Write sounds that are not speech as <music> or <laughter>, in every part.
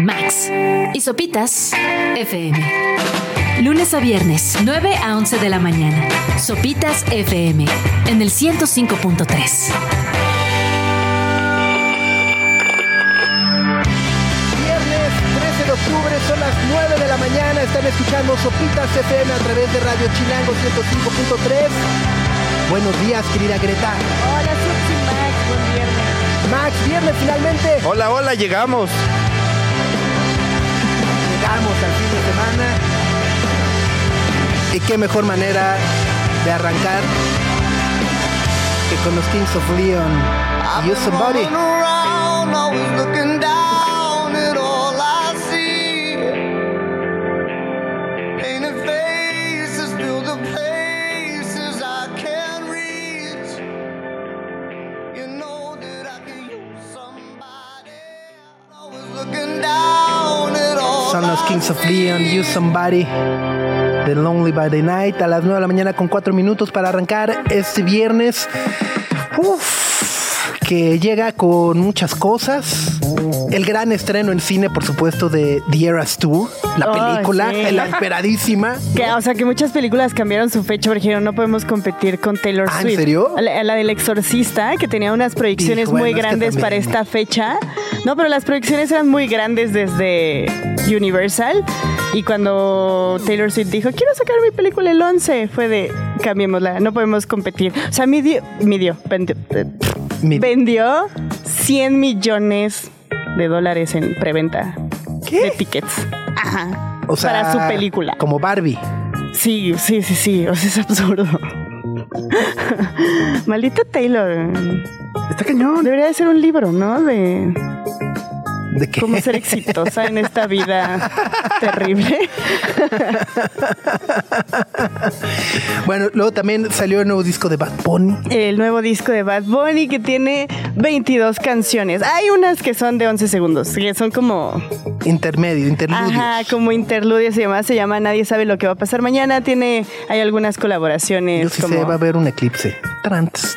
Max y Sopitas FM. Lunes a viernes, 9 a 11 de la mañana. Sopitas FM en el 105.3. Viernes 13 de octubre, son las 9 de la mañana. Están escuchando Sopitas FM a través de Radio Chilango 105.3. Buenos días, querida Greta. Hola, Suxy Max, buen viernes. Max, viernes finalmente. Hola, hola, llegamos. Llegamos al fin de semana. Y qué mejor manera de arrancar que con los Kings of Leon. You somebody. Kings of Leon, You Somebody. The Lonely by the Night a las 9 de la mañana con 4 minutos para arrancar este viernes. Uf, que llega con muchas cosas. El gran estreno en cine, por supuesto, de The Eras Tour, la película, sí. la esperadísima. <laughs> Que, o sea, que muchas películas cambiaron su fecha porque dijeron no podemos competir con Taylor Ah, ¿en Swift. serio? La, la del Exorcista, que tenía unas proyecciones Hijo, bueno, muy es que grandes para esta fecha. No, pero las proyecciones eran muy grandes desde Universal. Y cuando Taylor Swift dijo, quiero sacar mi película el 11, fue de, cambiémosla, no podemos competir. O sea, midió, midió, vendió, vendió 100 millones de dólares en preventa ¿Qué? de tickets. Ajá. O sea, para su película. Como Barbie. Sí, sí, sí, sí. O sea, es absurdo. <laughs> Maldita Taylor. Está cañón. Debería de ser un libro, ¿no? De ¿De qué? cómo ser exitosa en esta vida terrible. Bueno, luego también salió el nuevo disco de Bad Bunny. El nuevo disco de Bad Bunny que tiene 22 canciones. Hay unas que son de 11 segundos, que son como Intermedio, interludios. Ajá, como interludios y demás. Se llama Nadie sabe lo que va a pasar mañana. Tiene, hay algunas colaboraciones Yo sí como sé, va a haber un eclipse. Trans.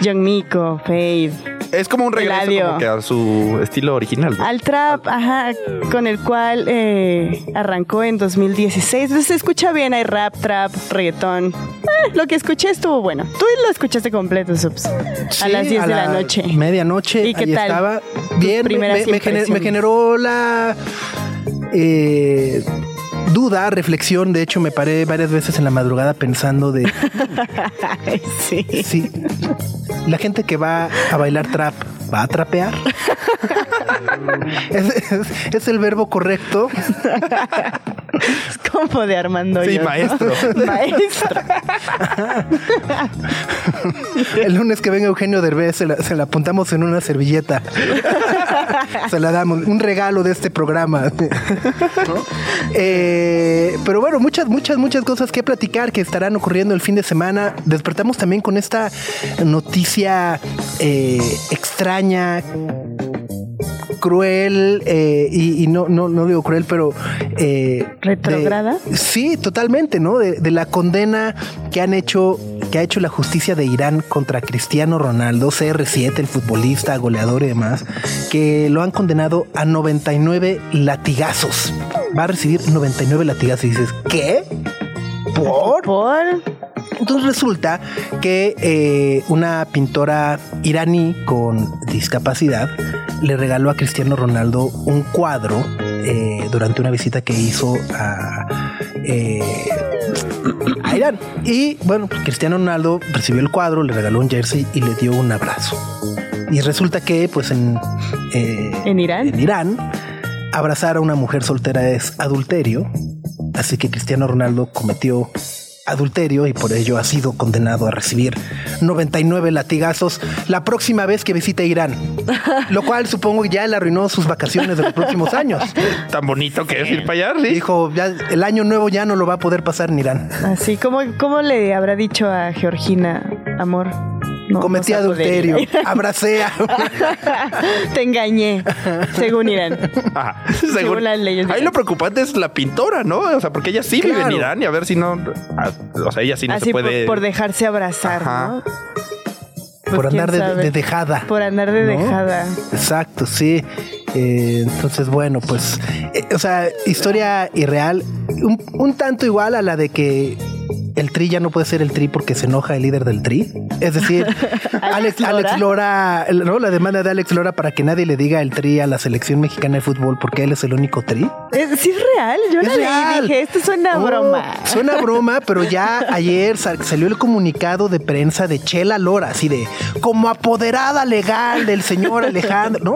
Young <laughs> Miko, Fade. Es como un regreso como que a su estilo original. ¿no? Al trap, ajá, con el cual eh, arrancó en 2016. Entonces se escucha bien, hay rap, trap, reggaetón. Eh, lo que escuché estuvo bueno. Tú lo escuchaste completo, Subs. a las 10 a de la, la noche. Medianoche. ¿Y qué ahí tal? estaba. Bien, me, me- me gener- me impresiones. generó la eh, duda, reflexión. De hecho, me paré varias veces en la madrugada pensando de <laughs> sí. si la gente que va a bailar trap va a trapear. ¿Es, es- es el verbo correcto. Es como de Armando. Sí, Yo. maestro. <laughs> maestro. El lunes que venga Eugenio Derbez se la, se la apuntamos en una servilleta. se la damos, un regalo de este programa. ¿no? Eh, pero bueno, muchas, muchas, muchas cosas que platicar que estarán ocurriendo el fin de semana. Despertamos también con esta noticia eh, extraña, cruel eh, y, y no, no, no digo cruel, pero eh, ¿Retrógrada? de- sí, totalmente, ¿no? De, de la condena que han hecho, que ha hecho la justicia de Irán contra Cristiano Ronaldo, CR7, el futbolista, goleador y demás, que lo han condenado a 99 latigazos. Va a recibir 99 latigazos y dices, ¿qué? ¿Por? Por. Entonces resulta que eh, una pintora iraní con discapacidad le regaló a Cristiano Ronaldo un cuadro eh, durante una visita que hizo a, eh, a Irán. Y bueno, pues, Cristiano Ronaldo recibió el cuadro, le regaló un jersey y le dio un abrazo. Y resulta que pues en, eh, ¿En Irán? en Irán abrazar a una mujer soltera es adulterio. Así que Cristiano Ronaldo cometió adulterio y por ello ha sido condenado a recibir 99 latigazos la próxima vez que visite Irán. Lo cual supongo que ya le arruinó sus vacaciones de los próximos años. <laughs> Tan bonito que es ir para allá, ¿sí? Dijo, ya el año nuevo ya no lo va a poder pasar en Irán. Así, ¿cómo, ¿cómo le habrá dicho a Georgina, amor? No, Cometí no se adulterio, <laughs> abracé a... Te engañé, según Irán. Ajá. Según las leyes Ahí Irán. lo preocupante es la pintora, ¿no? O sea, porque ella sí vive en. Irán y a ver si no. O sea, ella sí no Así se por- puede. por, dejarse abrazar, Ajá. ¿no? por Pues, andar de, dejada. Por andar de ¿no? dejada. Exacto, sí. Eh, entonces, bueno, pues, eh, o sea, historia irreal, un, un tanto igual a la de que el tri ya no puede ser el tri porque se enoja el líder del tri. Es decir, <laughs> Alex, Lora. Alex Lora, ¿no? la demanda de Alex Lora para que nadie le diga el tri a la selección mexicana de fútbol porque él es el único tri. Es, sí es real. Yo Es la leí real. y dije, esto suena Oh, broma. Suena <laughs> broma, pero ya ayer sal- salió el comunicado de prensa de Chela Lora, así de como apoderada legal del señor Alejandro, ¿no?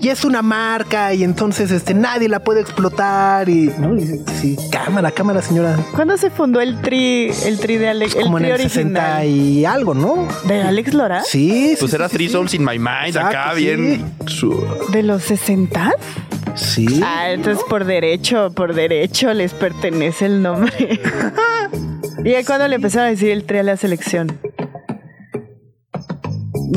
Y es una marca y entonces este nadie la puede explotar y, ¿no? Y, sí, cámara, cámara, señora. ¿Cuándo se fundó el tri, el tri de Alex? Como en tri el 60 original? y algo, ¿no? ¿De Alex Lora? Sí, Pues sí, era sí, Three sí. Souls in My Mind, Exacto, acá sí. bien. ¿De los 60? Sí. Ah, entonces por derecho, por derecho les pertenece el nombre. <laughs> ¿Y cuándo le empezaron a decir el tri a la selección?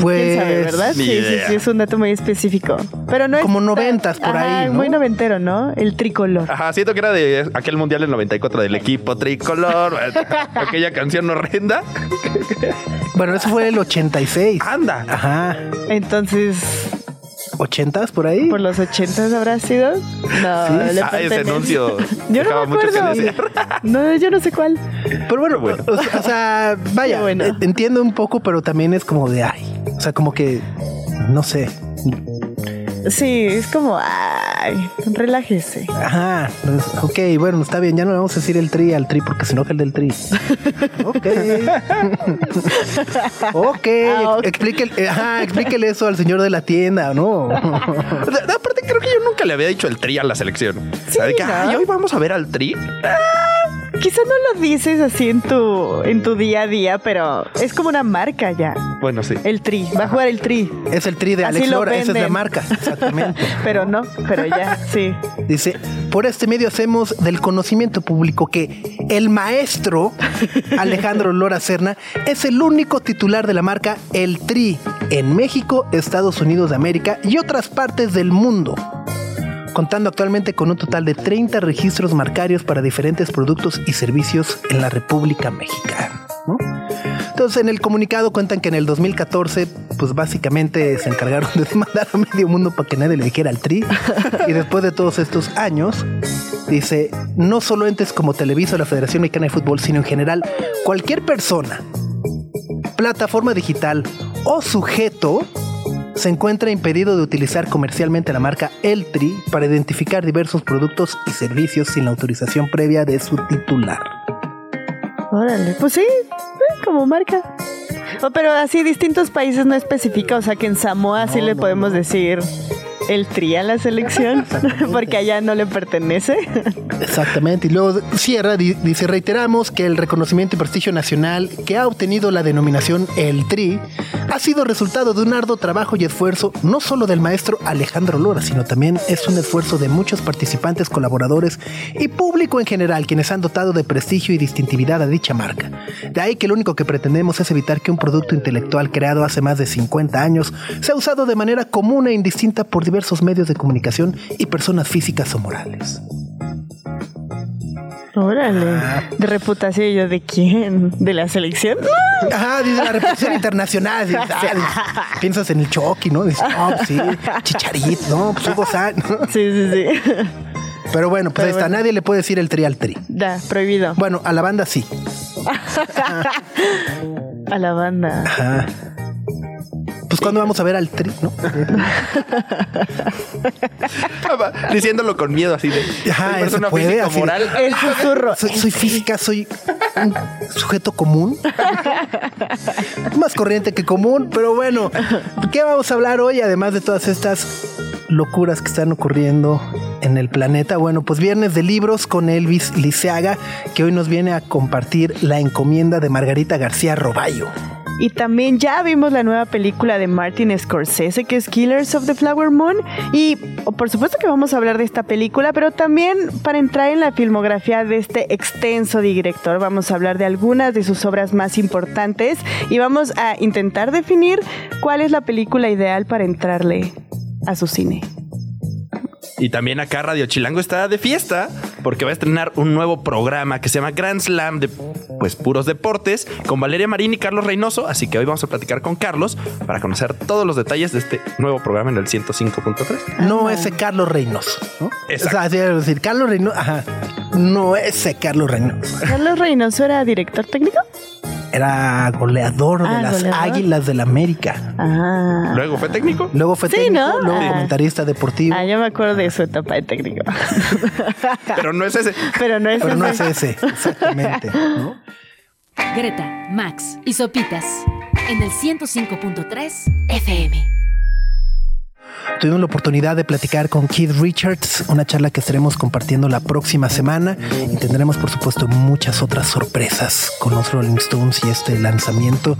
Pues ¿Quién sabe, verdad? Sí, sí, idea. sí, es un dato muy específico. Pero no es Como tan- noventas por Ajá, ahí, ¿no? Muy noventero, ¿no? El tricolor. Ajá, siento que era de aquel mundial del 94 del equipo tricolor. <laughs> aquella canción horrenda. Bueno, eso fue el 86. Anda. Ajá. Entonces, ¿80s por ahí? ¿por los 80 habrá sido? No, Sí. le Ah, ese anuncio <laughs> Yo no me acuerdo. No, yo no sé cuál. Pero bueno, Bueno. O, o sea, vaya, bueno. entiendo un poco, pero también es como de ay. O sea, como que no sé. Sí, es como, ay, relájese. Ajá. pues, Ok, bueno, está bien. Ya no le vamos a decir el tri al tri porque se enoja el del tri. <laughs> ok. <laughs> ok. Ah, ok. Explíquele, eh, ajá, explíquele eso al señor de la tienda, <laughs> ¿no? Aparte, creo que yo nunca le había dicho el tri a la selección. o sea, de que, ¿no? "Ay, hoy vamos a ver al tri. Quizá no lo dices así en tu, en tu día a día, pero es como una marca ya. Bueno, sí. El tri, va a jugar el tri. es el tri de Así Alex lo Lora. Esa es la marca. Exactamente. <laughs> Pero no, pero ya, sí. Dice, por este medio hacemos del conocimiento público que el maestro <laughs> Alejandro Lora Serna es el único titular de la marca El Tri en México, Estados Unidos de América y otras partes del mundo, contando actualmente con un total de 30 registros marcarios para diferentes productos y servicios en la República Mexicana. Entonces, en el comunicado cuentan que en el 2014, pues básicamente se encargaron de demandar a medio mundo para que nadie le dijera al tri. Y después de todos estos años, dice, no solo entes como Televisa o la Federación Mexicana de Fútbol, sino en general, cualquier persona, plataforma digital o sujeto se encuentra impedido de utilizar comercialmente la marca El Tri para identificar diversos productos y servicios sin la autorización previa de su titular. Órale, pues sí, como marca. Oh, pero así distintos países no especifica, o sea que en Samoa sí No, le no, podemos no. decir el tri a la selección, <laughs> porque allá no le pertenece. Exactamente. Y luego cierra, di- dice, reiteramos que el reconocimiento y prestigio nacional que ha obtenido la denominación El Tri ha sido resultado de un arduo trabajo y esfuerzo no solo del maestro Alejandro Lora, sino también es un esfuerzo de muchos participantes, colaboradores y público en general, quienes han dotado de prestigio y distintividad a dicha marca. De ahí que lo único que pretendemos es evitar que un producto intelectual creado hace más de 50 años sea usado de manera común e indistinta por diversos medios de comunicación y personas físicas o morales. Órale. Ah. De reputación, ¿y yo de quién? ¿De la selección? Ajá, dice la reputación <laughs> internacional. Ah, <laughs> piensas en el Chucky, ¿no? Dices, no, pues sí, Chicharito, no, pues Hugo ¿no? Sí, sí, sí. Pero bueno, pues Pero ahí está, bueno. nadie le puede decir el tri al tri. Ya, prohibido. Bueno, a la banda sí. <laughs> A la banda. Ajá. Pues cuando vamos a ver al tri, ¿no? <laughs> Diciéndolo con miedo así de. Ajá, soy ¿se persona puede? física Así de- moral. <laughs> El susurro. Soy, soy física, soy un sujeto común. Más corriente que común, pero bueno, ¿qué vamos a hablar hoy? Además de todas estas locuras que están ocurriendo en el planeta. Bueno, pues viernes de libros con Elvis Liceaga, que hoy nos viene a compartir la encomienda de Margarita García Roballo. Y también ya vimos la nueva película de Martin Scorsese, que es Killers of the Flower Moon. Y oh, por supuesto que vamos a hablar de esta película, pero también para entrar en la filmografía de este extenso director, vamos a hablar de algunas de sus obras más importantes y vamos a intentar definir cuál es la película ideal para entrarle a su cine. Y también acá Radio Chilango está de fiesta porque va a estrenar un nuevo programa que se llama Grand Slam de pues puros deportes con Valeria Marín y Carlos Reynoso. Así que hoy vamos a platicar con Carlos para conocer todos los detalles de este nuevo programa en el 105.3. No ese Carlos Reynoso. ¿no? Exacto. O sea, así es decir, Carlos Reynoso. Ajá. No ese Carlos Reynoso. Carlos Reynoso era director técnico. Era goleador de Ah, las goleador. Águilas del América. Ah. Luego fue técnico. Luego fue Sí, técnico, ¿no? luego Ah. comentarista deportivo. Ah, yo me acuerdo de su etapa de técnico. <laughs> Pero no es ese. Pero no es pero no es ese. ese, exactamente. ¿no? Greta, Max y Sopitas en el 105.3 FM. Tuvimos la oportunidad de platicar con Keith Richards, una charla que estaremos compartiendo la próxima semana y tendremos por supuesto muchas otras sorpresas con los Rolling Stones y este lanzamiento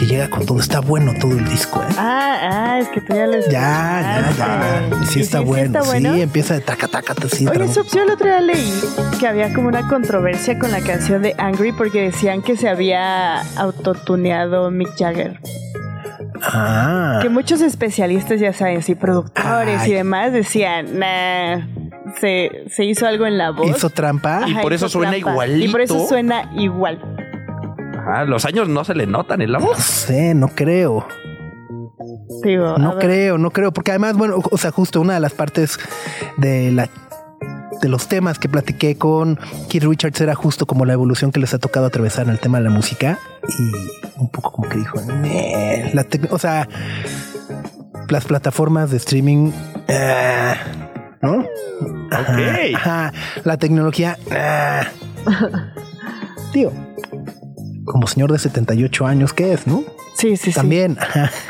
que llega con todo. Está bueno todo el disco. ¿eh? Ah, ah, es que tú ya lo Ya, ya, ya. Sí ¿Y está bueno. está bueno? Sí, empieza de taca, taca, sí, Oye, Sops, yo el otro día leí que había como una controversia con la canción de Angry porque decían que se había autotuneado Mick Jagger. Ah, Que muchos especialistas, ya saben, sí, productores Ay. y demás, decían, nah, se, se hizo algo en la voz. hizo trampa. Y por eso suena Y por eso suena igual. Ah, los años no se le notan en la No voz. sé, no creo. Digo, No creo, no creo, porque además, bueno, o sea, justo una de las partes de la de los temas que platiqué con Keith Richards era justo como la evolución que les ha tocado atravesar en el tema de la música y un poco como que dijo, la o sea, las plataformas de streaming, eh, ¿no? Ajá, Ok. ajá, la tecnología, eh. <laughs> tío, como señor de 78 años, ¿qué es, no? Sí, sí, sí. También, ajá. <laughs>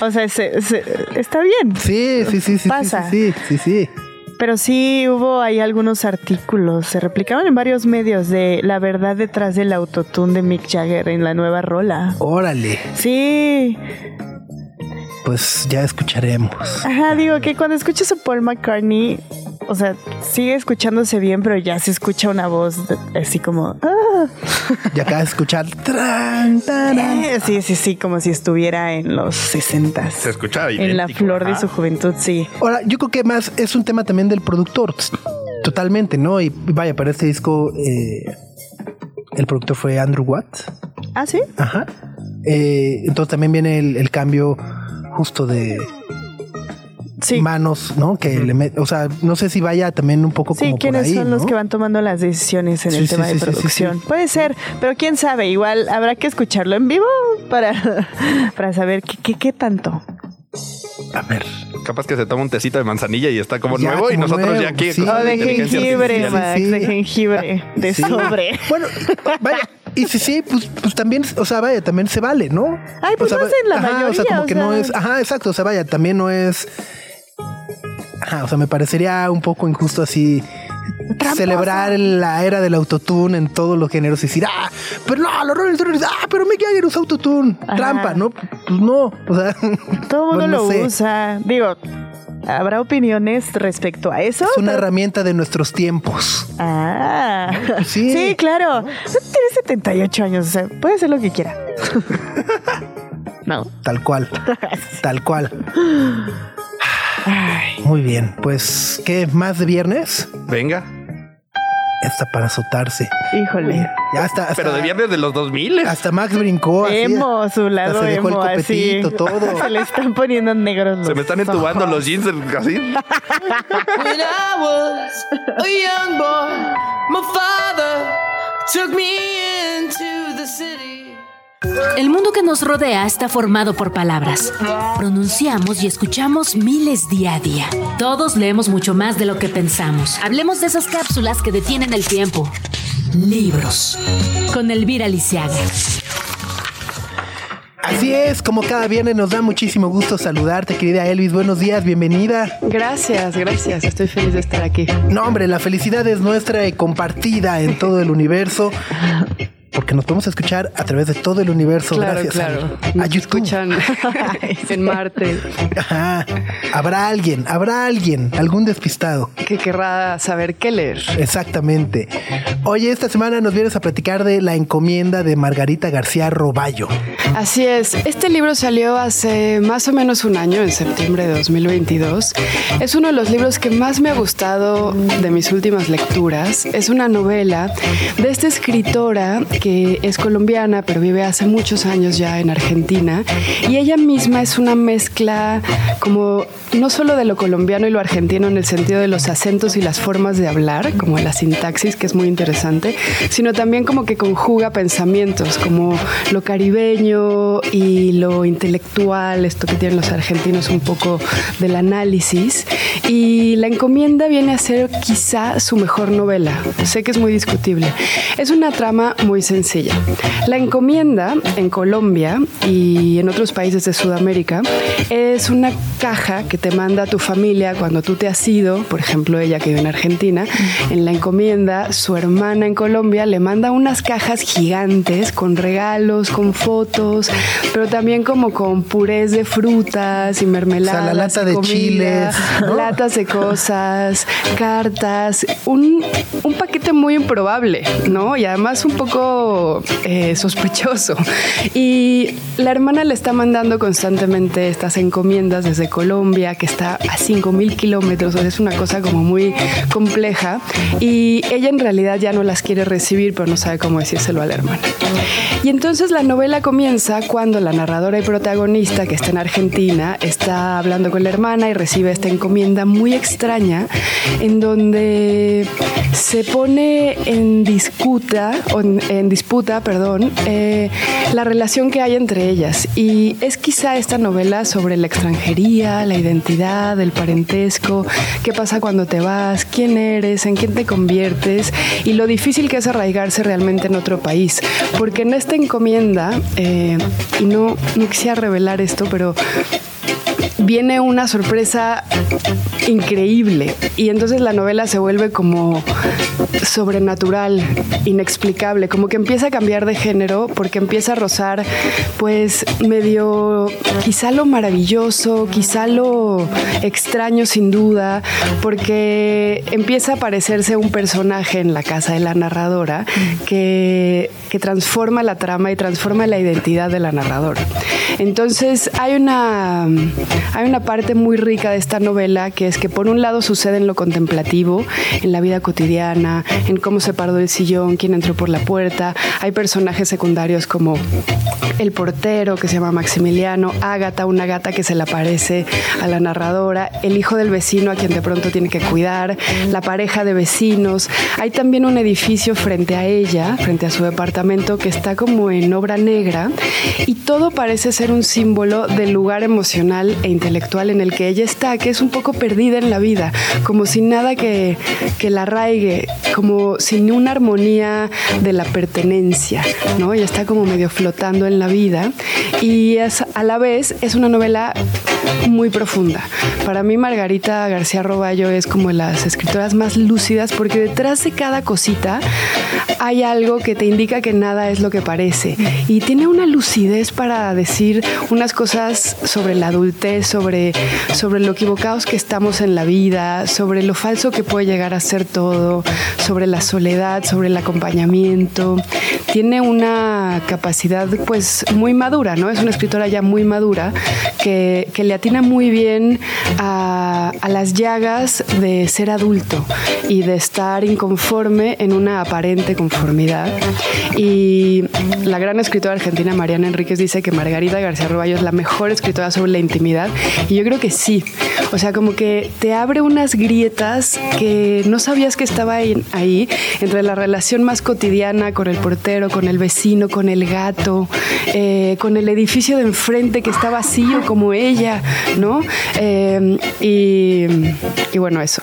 O sea, se- se- está bien. Sí, sí, sí, sí, sí, Pasa. sí, sí, sí, sí. Pero sí hubo ahí algunos artículos, se replicaban en varios medios de la verdad detrás del autotune de Mick Jagger en la nueva rola. Órale, Sí, pues ya escucharemos. ajá, digo que cuando escuchas a Paul McCartney, o sea, sigue escuchándose bien, pero ya se escucha una voz de- así como... ah. Y acá de escuchar. tran, taran. Eh, Sí, sí, sí, como si estuviera en los 60 Se escuchaba En la idéntico, flor de su juventud, sí. Ahora, yo creo que más es un tema también del productor. Totalmente, ¿no? Y vaya, para este disco, eh, el productor fue Andrew Watt. Ah, sí. Ajá. Eh, entonces también viene el, el cambio justo de Sí. manos, ¿no? Que le met- o sea, no sé si vaya también un poco Sí, como por ¿quiénes ahí, son los que van tomando las decisiones en Sí, el sí, tema sí, de sí, sí, producción? sí. Puede ser, pero quién sabe, igual habrá que escucharlo en vivo para, <laughs> para saber qué, qué, qué tanto. A ver. Capaz que se toma un tecito de manzanilla y está como Ya, nuevo y nosotros nuevo, ya aquí sí. de jengibre. Max, sí. de jengibre, de Sí. sobre. Bueno, vaya, y si sí, pues, pues también, o sea, vaya, también se vale, ¿no? Ay, pues o sea, hacen la ajá, O sea, mayoría, como o que no es, ajá, exacto, o sea, vaya, también no es, ajá, o sea, me parecería un poco injusto así celebrar la era del autotune en todos los géneros y decir, ah, pero no, los Rolling Stones, ah, pero Mick Jagger usa autotune, Ajá. trampa, ¿no? Pues no, o sea, Todo el <laughs> mundo bueno, no lo sé. usa. Digo, ¿habrá opiniones respecto a eso? Es una herramienta de nuestros tiempos. Ah, Sí. sí, claro. Tiene 78 años, o sea, puede hacer lo que quiera. <laughs> no. Tal cual, <laughs> tal cual. Ay, Muy bien, pues, ¿qué más de viernes? Venga. Está para azotarse. híjole. Ya está. Pero de viernes de los 2000 Hasta Max brincó. así. Emo, su lado se dejó el emo, así. copetito, todo. <laughs> Se le están poniendo negros los Se me están entubando ojos. los jeans así. When I was a young boy, my father took me into the city. El mundo que nos rodea está formado por palabras. Pronunciamos y escuchamos miles día a día. Todos leemos mucho más de lo que pensamos. Hablemos de esas cápsulas que detienen el tiempo. Libros. Con Elvira Lisiaga. Así es, como cada viernes nos da muchísimo gusto saludarte, querida Elvis. Buenos días, bienvenida. Gracias, gracias. Estoy feliz de estar aquí. No, hombre, la felicidad es nuestra y compartida en todo el universo. Porque nos podemos escuchar a través de todo el universo Claro, gracias claro. a YouTube. escuchan <laughs> en Marte. Ajá. Habrá alguien, habrá alguien, algún despistado. que querrá saber qué leer. Exactamente. Oye, esta semana nos vienes a platicar de la encomienda de Margarita García Roballo. Así es, este libro salió hace más o menos un año, en septiembre de 2022. Es uno de los libros que más me ha gustado de mis últimas lecturas. Es una novela de esta escritora que es colombiana, pero vive hace muchos años ya en Argentina. Y ella misma es una mezcla como no solo de lo colombiano y lo argentino en el sentido de los acentos y las formas de hablar, como la sintaxis, que es muy interesante, sino también como que conjuga pensamientos, como lo caribeño y lo intelectual, esto que tienen los argentinos un poco del análisis. Y La encomienda viene a ser quizá su mejor novela. Sé que es muy discutible. Es una trama muy sencilla. La encomienda en Colombia y en otros países de Sudamérica es una caja que te manda tu familia cuando tú te has ido, por ejemplo ella que vive en Argentina, en la encomienda su hermana en Colombia le manda unas cajas gigantes con regalos, con fotos, pero también como con purés de frutas y mermeladas, O sea, la lata de comida, chiles, ¿no? latas de cosas, cartas, un, un paquete muy improbable, ¿no? Y además un poco eh, sospechoso. Y la hermana le está mandando constantemente estas encomiendas desde Colombia, que está a 5.000 kilómetros, o sea, es una cosa como muy compleja. Y ella en realidad ya no las quiere recibir, pero no sabe cómo decírselo a la hermana. Y entonces la novela comienza cuando la narradora y protagonista, que está en Argentina, está hablando con la hermana y recibe esta encomienda muy extraña, en donde se pone en disputa, en, en disputa, perdón, eh, la relación que hay entre ellas. Y es quizá esta novela sobre la extranjería, la identidad, el parentesco, qué pasa cuando te vas, quién eres, en quién te conviertes y lo difícil que es arraigarse realmente en otro país. Porque en esta encomienda, eh, y no, no quisiera revelar esto, pero viene una sorpresa increíble y entonces la novela se vuelve como sobrenatural, inexplicable, como que empieza a cambiar de género porque empieza a rozar pues medio quizá lo maravilloso, quizá lo extraño sin duda, porque empieza a aparecerse un personaje en la casa de la narradora que, que transforma la trama y transforma la identidad de la narradora. Entonces hay una, hay una parte muy rica de esta novela que es que por un lado sucede en lo contemplativo, en la vida cotidiana, en cómo se paró el sillón, quién entró por la puerta. Hay personajes secundarios como el portero que se llama Maximiliano, Ágata, una gata que se le aparece a la narradora, el hijo del vecino a quien de pronto tiene que cuidar, la pareja de vecinos. Hay también un edificio frente a ella, frente a su departamento, que está como en obra negra y todo parece ser un símbolo del lugar emocional e intelectual en el que ella está, que es un poco perdida en la vida, como sin nada que, que la arraigue, como sin una armonía de la pertenencia, ¿no? Ella está como medio flotando en la vida y es, a la vez es una novela muy profunda. Para mí Margarita García Roballo es como las escritoras más lúcidas porque detrás de cada cosita hay algo que te indica que nada es lo que parece y tiene una lucidez para decir unas cosas sobre la adultez, sobre, sobre lo equivocados que estamos en la vida, sobre lo falso que puede llegar a ser todo, sobre la soledad, sobre el acompañamiento. Tiene una capacidad pues muy madura, ¿no? Es una escritora ya muy madura que, que le atina muy bien a, las llagas de ser adulto y de estar inconforme en una aparente conformidad. Y la gran escritora argentina Mariana Enríquez dice que Margarita García Roballo es la mejor escritora sobre la intimidad y yo creo que sí. O sea, como que te abre unas grietas que no sabías que estaba ahí, ahí entre la relación más cotidiana con el portero, con el vecino, con el gato, eh, con el edificio de enfrente que está vacío como ella, ¿no? Eh, y, y bueno, eso.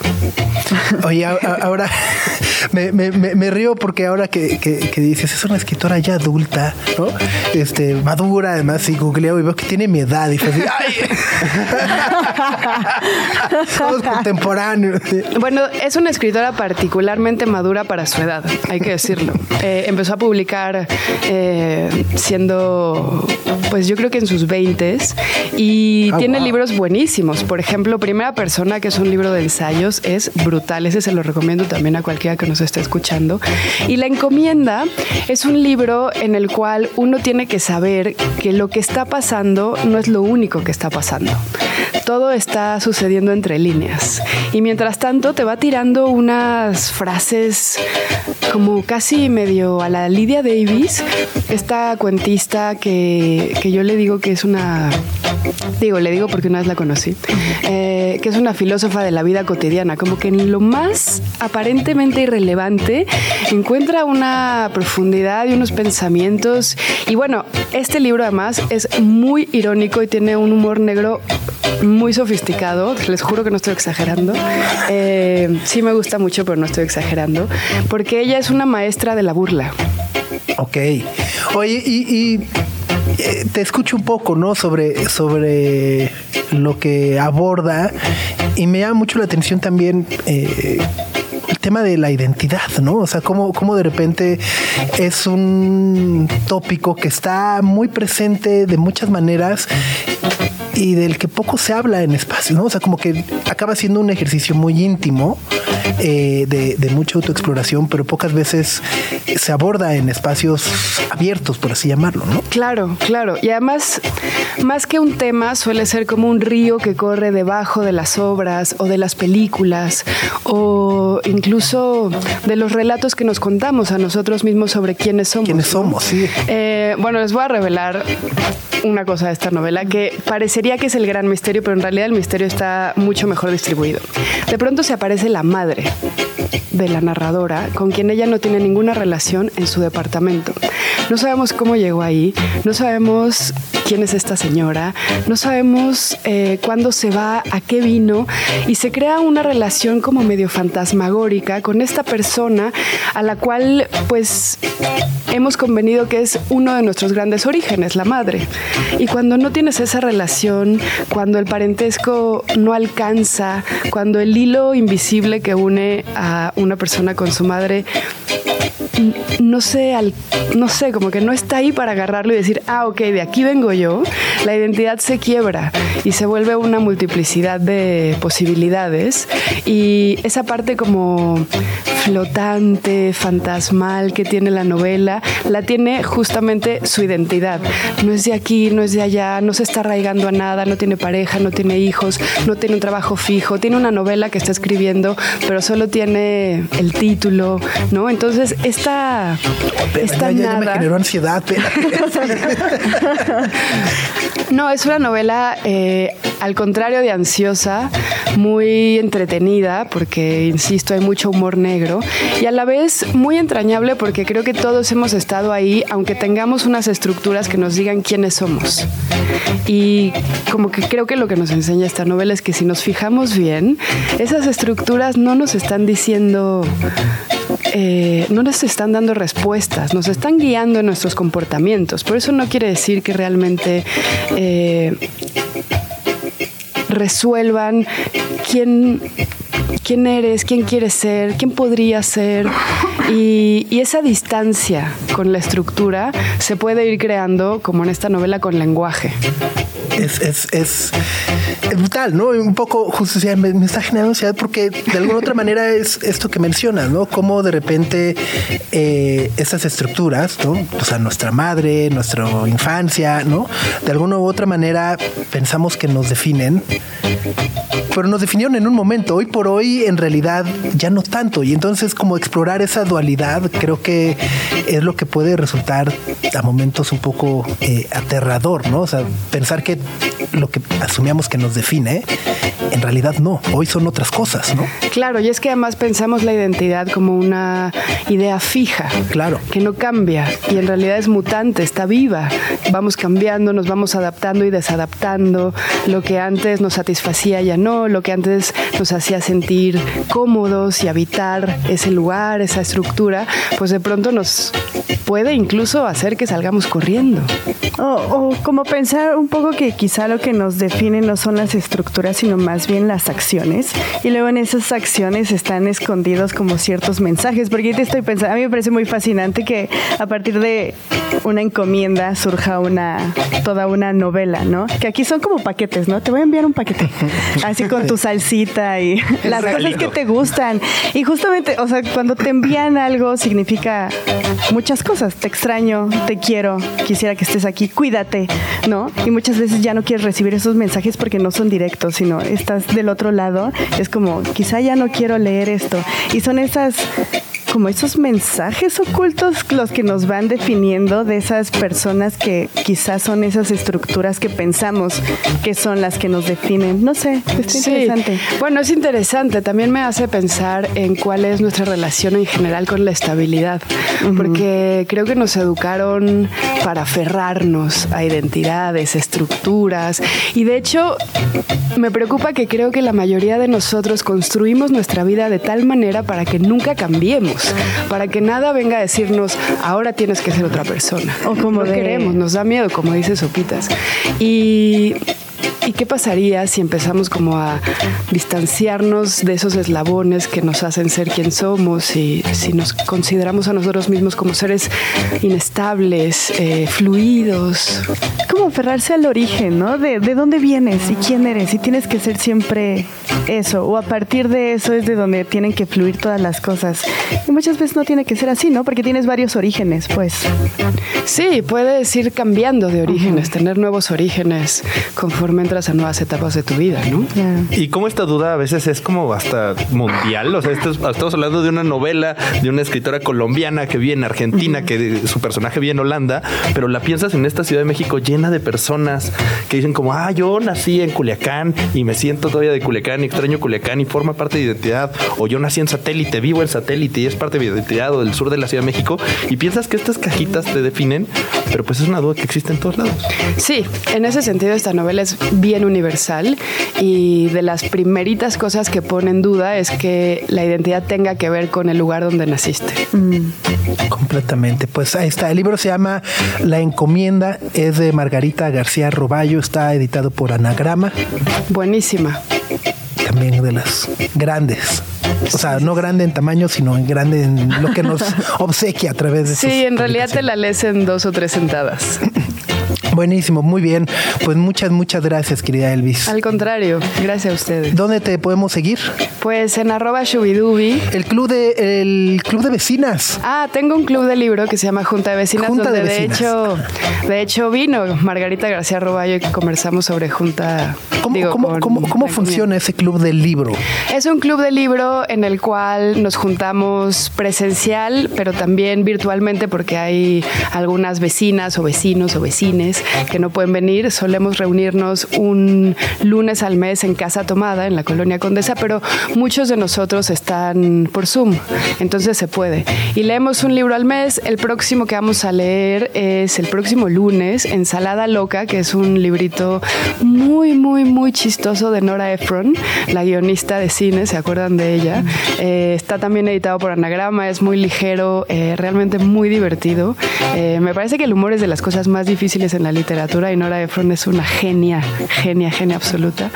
Oye, a- a- ahora <laughs> me, me- me- río porque ahora que, que- que dices, es una escritora ya adulta, ¿no? Este, madura, además, y googleo y veo que tiene mi edad. Y fue así, ¡ay! <laughs> Somos contemporáneos. Bueno, es una escritora particularmente madura para su edad, hay que decirlo. Eh, empezó a publicar eh, siendo, pues yo creo que en sus 20 y Ah, tiene wow. libros buenísimos. Por ejemplo, Primera Persona, que es un libro de ensayos, es brutal. Ese se lo recomiendo también a cualquiera que nos esté escuchando. Y La Encomienda es un libro en el cual uno tiene que saber que lo que está pasando no es lo único que está pasando. Todo está sucediendo entre líneas. Y mientras tanto te va tirando unas frases como casi medio a la Lydia Davis, esta cuentista que, que yo le digo que es una Digo, le digo porque una vez la conocí, eh, que es una filósofa de la vida cotidiana, como que en lo más aparentemente irrelevante encuentra una profundidad y unos pensamientos. Y bueno, este libro además es muy irónico y tiene un humor negro muy sofisticado, les juro que no estoy exagerando. Eh, sí me gusta mucho, pero no estoy exagerando, porque ella es una maestra de la burla. Ok. Oye, y, eh, te escucho un poco, ¿no? Sobre, sobre lo que aborda y me llama mucho la atención también. eh, el tema de la identidad, ¿no? O sea, cómo, cómo de repente es un tópico que está muy presente de muchas maneras y del que poco se habla en espacio, ¿no? O sea, como que acaba siendo un ejercicio muy íntimo eh, de, de mucha autoexploración, pero pocas veces se aborda en espacios abiertos, por así llamarlo, ¿no? Claro, claro. Y además, más que un tema, suele ser como un río que corre debajo de las obras o de las películas o incluso de los relatos que nos contamos a nosotros mismos sobre quiénes somos. ¿Quiénes somos? Sí. Eh, bueno, les voy a revelar una cosa de esta novela que parecería que es el gran misterio, pero en realidad el misterio está mucho mejor distribuido. De pronto se aparece la madre de la narradora con quien ella no tiene ninguna relación en su departamento. No sabemos cómo llegó ahí, no sabemos quién es esta señora, no sabemos eh, cuándo se va, a qué vino, y se crea una relación como medio fantasmagórica con esta persona a la cual pues hemos convenido que es uno de nuestros grandes orígenes, la madre. Y cuando no tienes esa relación, cuando el parentesco no alcanza, cuando el hilo invisible que une a una persona con su madre no sé, al- no sé, como que no está ahí para agarrarlo y decir, ah, ok, de aquí vengo yo, la identidad se quiebra y se vuelve una multiplicidad de posibilidades y esa parte como flotante, fantasmal que tiene la novela, la tiene justamente su identidad. No es de aquí, no es de allá, no se está arraigando a nada, no tiene pareja, no tiene hijos, no tiene un trabajo fijo, tiene una novela que está escribiendo, pero solo tiene el título, ¿no? Entonces, esta, Pero esta ya, ya- ya me nada- generó ansiedad. <laughs> No, es una novela, eh, al contrario de ansiosa, muy entretenida, porque, insisto, hay mucho humor negro, y a la vez muy entrañable, porque creo que todos hemos estado ahí, aunque tengamos unas estructuras que nos digan quiénes somos. Y como que creo que lo que nos enseña esta novela es que si nos fijamos bien, esas estructuras no nos están diciendo eh, no nos están dando respuestas, nos están guiando en nuestros comportamientos. Por eso no quiere decir que realmente eh, resuelvan quién, quién eres, quién quieres ser, quién podría ser. Y, y esa distancia con la estructura se puede ir creando, como en esta novela, con lenguaje. Es, es, es, brutal, ¿no? Un poco, justo me, está generando ansiedad porque de alguna otra manera es esto que mencionas, ¿no? Cómo de repente eh, esas estructuras, ¿no? O sea, nuestra madre, nuestra infancia, ¿no? De alguna u otra manera pensamos que nos definen, pero nos definieron en un momento. Hoy por hoy, en realidad, ya no tanto. Y entonces, como explorar esa dualidad, creo que es lo que puede resultar a momentos un poco eh, aterrador, ¿no? O sea, pensar que lo que asumíamos que nos define, en realidad no. Hoy son otras cosas, ¿no? Claro, y es que además pensamos la identidad como una idea fija. Claro. Que no cambia y en realidad es mutante, está viva. Vamos cambiando, nos vamos adaptando y desadaptando. Lo que antes nos satisfacía ya no, lo que antes nos hacía sentir cómodos y habitar ese lugar, esa estructura, pues de pronto nos puede incluso hacer que salgamos corriendo. O, o como pensar un poco que quizá lo que nos define no son las estructuras, sino más bien las acciones. Y luego en esas acciones están escondidos como ciertos mensajes. Porque yo te estoy pensando, a mí me parece muy fascinante que a partir de una encomienda surja una toda una novela, ¿no? Que aquí son como paquetes, ¿no? Te voy a enviar un paquete. <laughs> Así con tu salsita y las cosas que te gustan. Y justamente, o sea, cuando te envían algo significa muchas cosas. Te extraño, te quiero, quisiera que estés aquí, cuídate, ¿no? Y muchas veces ya no quieres recibir esos mensajes porque no son directos, sino estás del otro lado. Es como, quizá ya no quiero leer esto. Y son esas como esos mensajes ocultos los que nos van definiendo de esas personas que quizás son esas estructuras que pensamos que son las que nos definen. No sé, Sí. interesante. Bueno, es interesante. También me hace pensar en cuál es nuestra relación en general con la estabilidad. Porque creo que nos educaron para aferrarnos a identidades, estructuras. Y de hecho, me preocupa que creo que la mayoría de nosotros construimos nuestra vida de tal manera para que nunca cambiemos. Para que nada venga a decirnos, ahora tienes que ser otra persona. O como no de- queremos, nos da miedo, como dice Sopitas. Y ¿Y qué pasaría si empezamos como a distanciarnos de esos eslabones que nos hacen ser quien somos y si nos consideramos a nosotros mismos como seres inestables, eh, fluidos? Como aferrarse al origen, ¿no? De, de dónde vienes y quién eres y tienes que ser siempre eso. O a partir de eso es de donde tienen que fluir todas las cosas. Y muchas veces no tiene que ser así, ¿no? Porque tienes varios orígenes, pues. Sí, puedes ir cambiando de orígenes, tener nuevos orígenes conforme entras a nuevas etapas de tu vida, ¿no? Y como esta duda a veces es como hasta mundial, o sea, esto es- estamos hablando de una novela de una escritora colombiana que vive en Argentina, que su personaje vive en Holanda, pero la piensas en esta Ciudad de México llena de personas que dicen como, ah, yo nací en Culiacán y me siento todavía de Culiacán y extraño Culiacán y forma parte de identidad, o yo nací en satélite, vivo en satélite y es parte de mi identidad o del sur de la Ciudad de México, y piensas que estas cajitas te definen, pero pues es una duda que existe en todos lados. Sí, en ese sentido esta novela es bien universal y de las primeritas cosas que pone en duda es que la identidad tenga que ver con el lugar donde naciste. Completamente. Pues ahí está. El libro se llama La Encomienda, es de Margarita García Roballo, está editado por Anagrama, Buenísima. también de las grandes. O sea, no grande en tamaño, sino en grande en lo que nos <laughs> obsequia a través de Sí, en realidad te la lees en dos o tres sentadas. <laughs> Buenísimo, muy bien. Pues muchas, muchas gracias, querida Elvis. Al contrario, gracias a ustedes. ¿Dónde te podemos seguir? Pues en arroba shubidubi. El club de el club de vecinas. Ah, tengo un club de libro que se llama Junta de Vecinas, Junta de donde de, Vecinas. hecho, de hecho vino Margarita García Roballo y conversamos sobre Junta. ¿Cómo, digo, cómo- cómo- cómo funciona ese club del libro? Es un club de libro en el cual nos juntamos presencial, pero también virtualmente porque hay algunas vecinas o vecinos o vecines que no pueden venir. Solemos reunirnos un lunes al mes en Casa Tomada, en la colonia Condesa, pero muchos de nosotros están por Zoom, entonces se puede. Y leemos un libro al mes. El próximo que vamos a leer es el próximo lunes, Ensalada Loca, que es un librito muy, muy, muy chistoso de Nora Ephron, la guionista de cine, ¿se acuerdan de ella? Eh, está también editado por Anagrama, es muy ligero, eh, realmente muy divertido. Eh, me parece que el humor es de las cosas más difíciles en la literatura y Nora Ephron es una genia, genia, genia absoluta.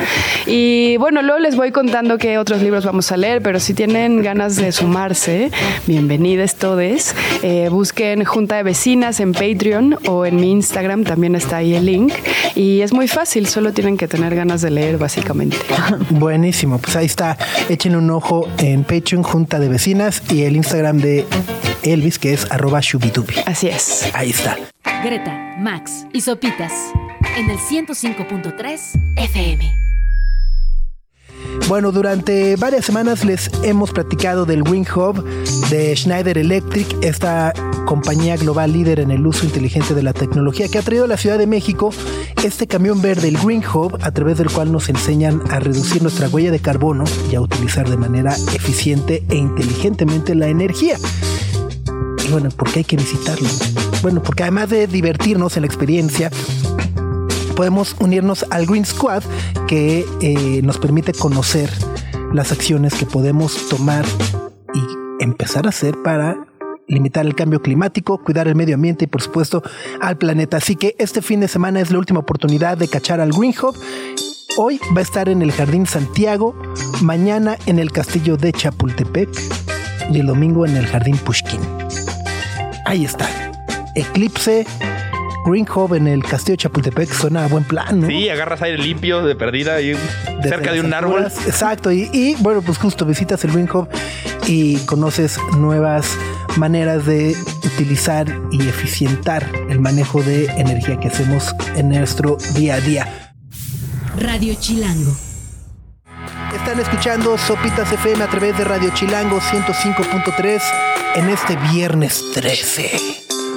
Y bueno, luego les voy contando qué otros libros vamos a leer, pero si tienen ganas de sumarse, bienvenidos todes. Eh, busquen Junta de Vecinas en Patreon o en mi Instagram, también está ahí el link. Y es muy fácil, solo tienen que tener ganas de leer básicamente. Buenísimo, pues ahí está. Echen un ojo en Patreon, Junta de Vecinas y el Instagram de Elvis, que es arroba shubitubi. Así es. Ahí está. Greta, Max y Sopitas en el 105.3 FM. Bueno, durante varias semanas les hemos platicado del Wing Hub de Schneider Electric, esta compañía global líder en el uso inteligente de la tecnología que ha traído a la Ciudad de México este camión verde, el Green Hub, a través del cual nos enseñan a reducir nuestra huella de carbono y a utilizar de manera eficiente e inteligentemente la energía. Bueno, ¿por qué hay que visitarlo? Bueno, porque además de divertirnos en la experiencia, podemos unirnos al Green Squad que eh, nos permite conocer las acciones que podemos tomar y empezar a hacer para limitar el cambio climático, cuidar el medio ambiente y por supuesto al planeta. Así que este fin de semana es la última oportunidad de cachar al Green Hub. Hoy va a estar en el Jardín Santiago, mañana en el Castillo de Chapultepec y el domingo en el Jardín Pushkin. Ahí está. Eclipse, Green Hub en el Castillo de Chapultepec suena a buen plan, ¿no? Sí, agarras aire limpio de perdida y Desde cerca de un árbol. Exacto. Y, y, bueno, pues justo visitas el Green Hub y conoces nuevas maneras de utilizar y eficientar el manejo de energía que hacemos en nuestro día a día. Radio Chilango. Están escuchando Sopitas FM a través de Radio Chilango 105.3 en este viernes 13.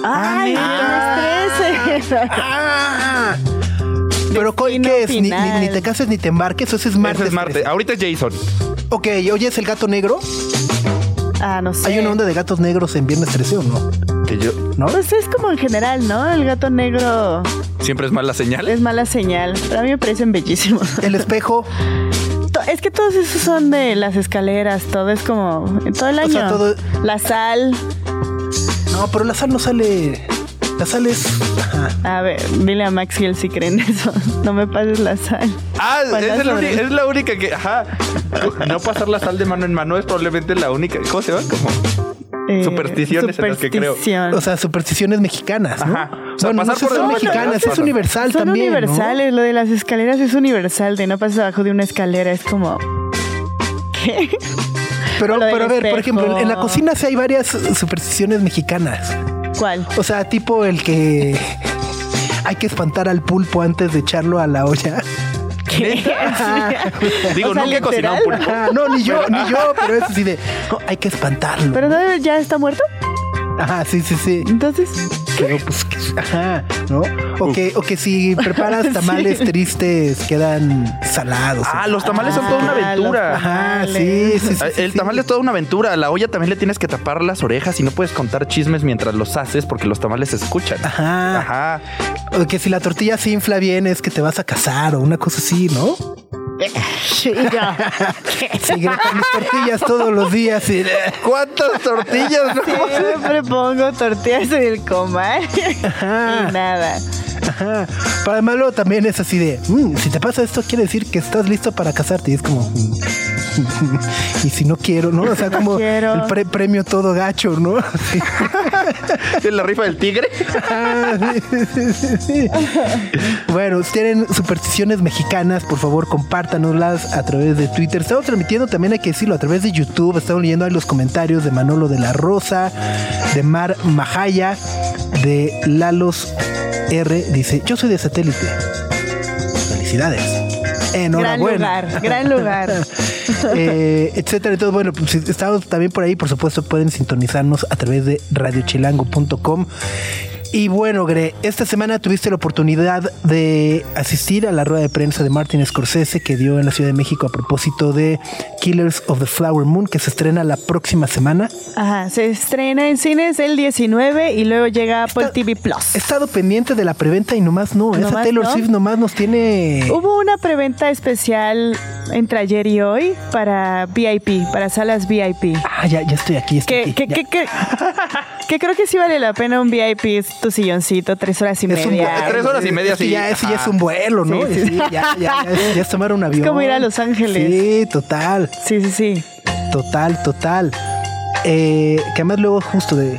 ¡Ay, Ah. no estrese! ¡Ah! Pero co- Destino ¿qué es? Ni, ni- te cases ni te embarques, eso es martes. Ese es Marte. 13. Ahorita es Jason. Ok, ¿hoy es el gato negro? Ah, no sé. Hay una onda de gatos negros en viernes 13 o no? Que yo ¿No? Pues es como en general, ¿no? El gato negro siempre es mala señal. es mala señal. Pero a mí me parecen bellísimos. El espejo, <laughs> Es que todos esos son de las escaleras, todo es como todo el O año. sea, todo- La sal. no, pero la sal no sale. La sal es. ajá. A ver, dile a Maxiel si creen eso. <laughs> No me pases la sal. Ah, Cuando es, la única que, ajá, no pasar la sal de mano en mano es probablemente la única. ¿Cómo se llama? Como Eh, Supersticiones en las que creo. O sea, supersticiones mexicanas, ¿no? Ajá. O sea, bueno, no pasar sé por si son mexicanas, es universal Son también. ¿no? universales, lo de las escaleras es universal, de no pasar abajo de una escalera, es como... ¿Qué? Pero, pero a ver, por ejemplo, en la cocina sí hay varias supersticiones mexicanas. ¿Cuál? O sea, tipo el que hay que espantar al pulpo antes de echarlo a la olla. ¿Qué? <laughs> Digo, O sea, nunca he cocinado pulpo. Ajá, no, ni yo, ni yo, <laughs> pero es así de, no, hay que espantarlo. ¿Pero no, ya está muerto? Ajá, sí, sí, sí. Entonces, Pero pues, ajá, ¿no? O que, o que si preparas <laughs> tamales tristes quedan salados. Ah, los tamales son toda una Ah, aventura. Ajá, sí, sí, sí, Ah, sí, El sí. tamal es toda una aventura. La olla también le tienes que tapar las orejas y no puedes contar chismes mientras los haces porque los tamales se escuchan. Ajá. Ajá. O que si la tortilla se infla bien es que te vas a casar o una cosa así, ¿no? sí, <laughs> gritan mis tortillas todos los días y... ¿Cuántas tortillas? no? Siempre pongo tortillas en el comal Ajá. y nada. Ajá. Pero además luego también es así de, "Mm, si te pasa esto quiere decir que estás listo para casarte y es como, "Mm". <laughs> y si no quiero, ¿no? O sea, como quiero. el pre- premio todo gacho, ¿no? Sí. <laughs> ¿Es la rifa del tigre? Ah, sí, sí, sí, sí. Bueno, si tienen supersticiones mexicanas, por favor, compártanoslas a través de Twitter. Estamos transmitiendo también, hay que decirlo, a través de YouTube. Estamos leyendo ahí los comentarios de Manolo de la Rosa, de Mar Majaya, de Lalos R. Dice, yo soy de satélite. Felicidades. Gran Enhorabuena. lugar, gran lugar. <laughs> Eh, etcétera. Entonces, bueno, pues si estamos también por ahí, por supuesto, pueden sintonizarnos a través de radiochilango.com. Y bueno, Gre, esta semana tuviste la oportunidad de asistir a la rueda de prensa de Martin Scorsese que dio en la Ciudad de México a propósito de Killers of the Flower Moon, que se estrena la próxima semana. Ajá, se estrena en cines el 19 y luego llega a Apple Está- TV Plus. He estado pendiente de la preventa y nomás no. Esa Nomás Taylor no. Swift nomás nos tiene. Hubo una preventa especial entre ayer y hoy para VIP, para salas VIP. Ah, ya, ya estoy aquí. Estoy Que, aquí, que, ya. que, creo que sí vale la pena un VIP, tu silloncito, tres horas y Es un media. vuelo. Tres horas y media, Es que sí. Ya, ese ya es un vuelo, ¿no? Sí, sí, Sí, ya, ya, ya, es- ya es tomar un <laughs> avión. como ir a Los Ángeles. Sí, total, Sí, sí, sí. total, total. Eh, que además luego justo de...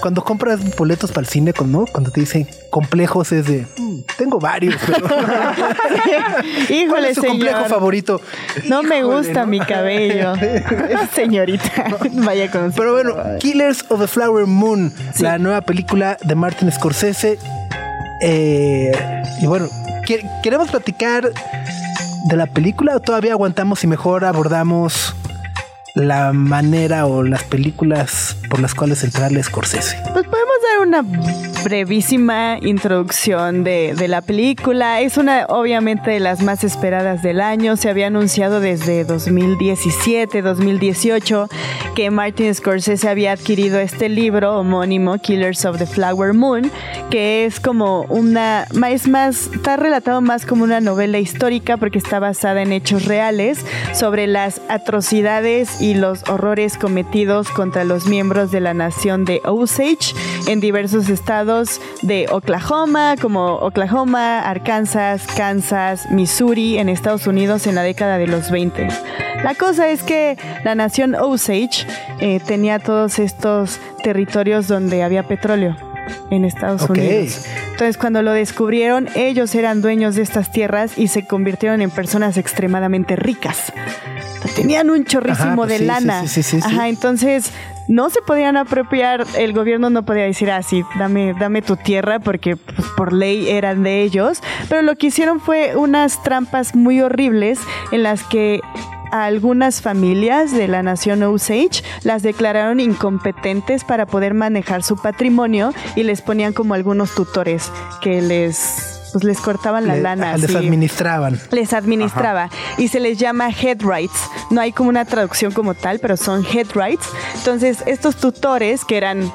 Cuando compras boletos para el cine, con- ¿no? Cuando te dicen complejos es de... "Mm, tengo varios, pero... <laughs> ¿Cuál Híjole, es tu complejo favorito? No me gusta ¿no? mi cabello. <laughs> <laughs> Señorita, vaya con Pero bueno, Killers of the Flower Moon, Sí. la nueva película de Martin Scorsese. Eh, y bueno, ¿que- ¿queremos platicar de la película o todavía aguantamos y mejor abordamos la manera o las películas por las cuales entrarle Scorsese. Pues podemos dar una brevísima introducción de, de la película. Es una, obviamente, de las más esperadas del año. Se había anunciado desde 2017, 2018, que Martin Scorsese había adquirido este libro homónimo, Killers of the Flower Moon, que es como una, es más, está relatado más como una novela histórica porque está basada en hechos reales sobre las atrocidades y los horrores cometidos contra los miembros de la nación de Osage en diversos estados de Oklahoma, como Oklahoma, Arkansas, Kansas, Missouri, en Estados Unidos en la década de los 20. La cosa es que la nación Osage eh, tenía todos estos territorios donde había petróleo en Estados. Unidos. Entonces, cuando lo descubrieron, ellos eran dueños de estas tierras y se convirtieron en personas extremadamente ricas. Tenían un chorrísimo Ajá, pues de sí, lana. sí, sí. Ajá, entonces no se podían apropiar, el gobierno no podía decir así, dame, dame tu tierra porque pues, por ley eran de ellos, pero lo que hicieron fue unas trampas muy horribles en las que a algunas familias de la nación Osage las declararon incompetentes para poder manejar su patrimonio y les ponían como algunos tutores que les pues les cortaban la Le- lana. les administraban. les administraba y se les llama head rights. No hay como una traducción como tal, pero son head rights. Entonces, estos tutores, que eran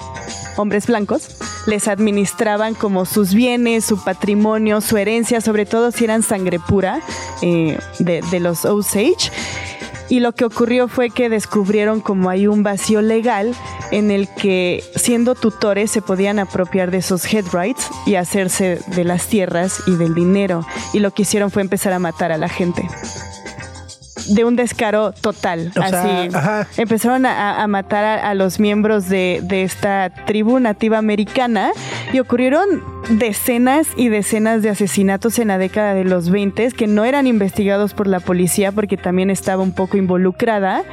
hombres blancos, les administraban como sus bienes, su patrimonio, su herencia, sobre todo si eran sangre pura eh, de, de los Osage. Y lo que ocurrió fue que descubrieron como hay un vacío legal en el que siendo tutores se podían apropiar de esos head rights y hacerse de las tierras y del dinero. Y lo que hicieron fue empezar a matar a la gente. De un descaro total. O así. Empezaron a, a matar a, a los miembros de, de esta tribu nativa americana y ocurrieron decenas y decenas de asesinatos en la década de los 20 que no eran investigados por la policía porque también estaba un poco involucrada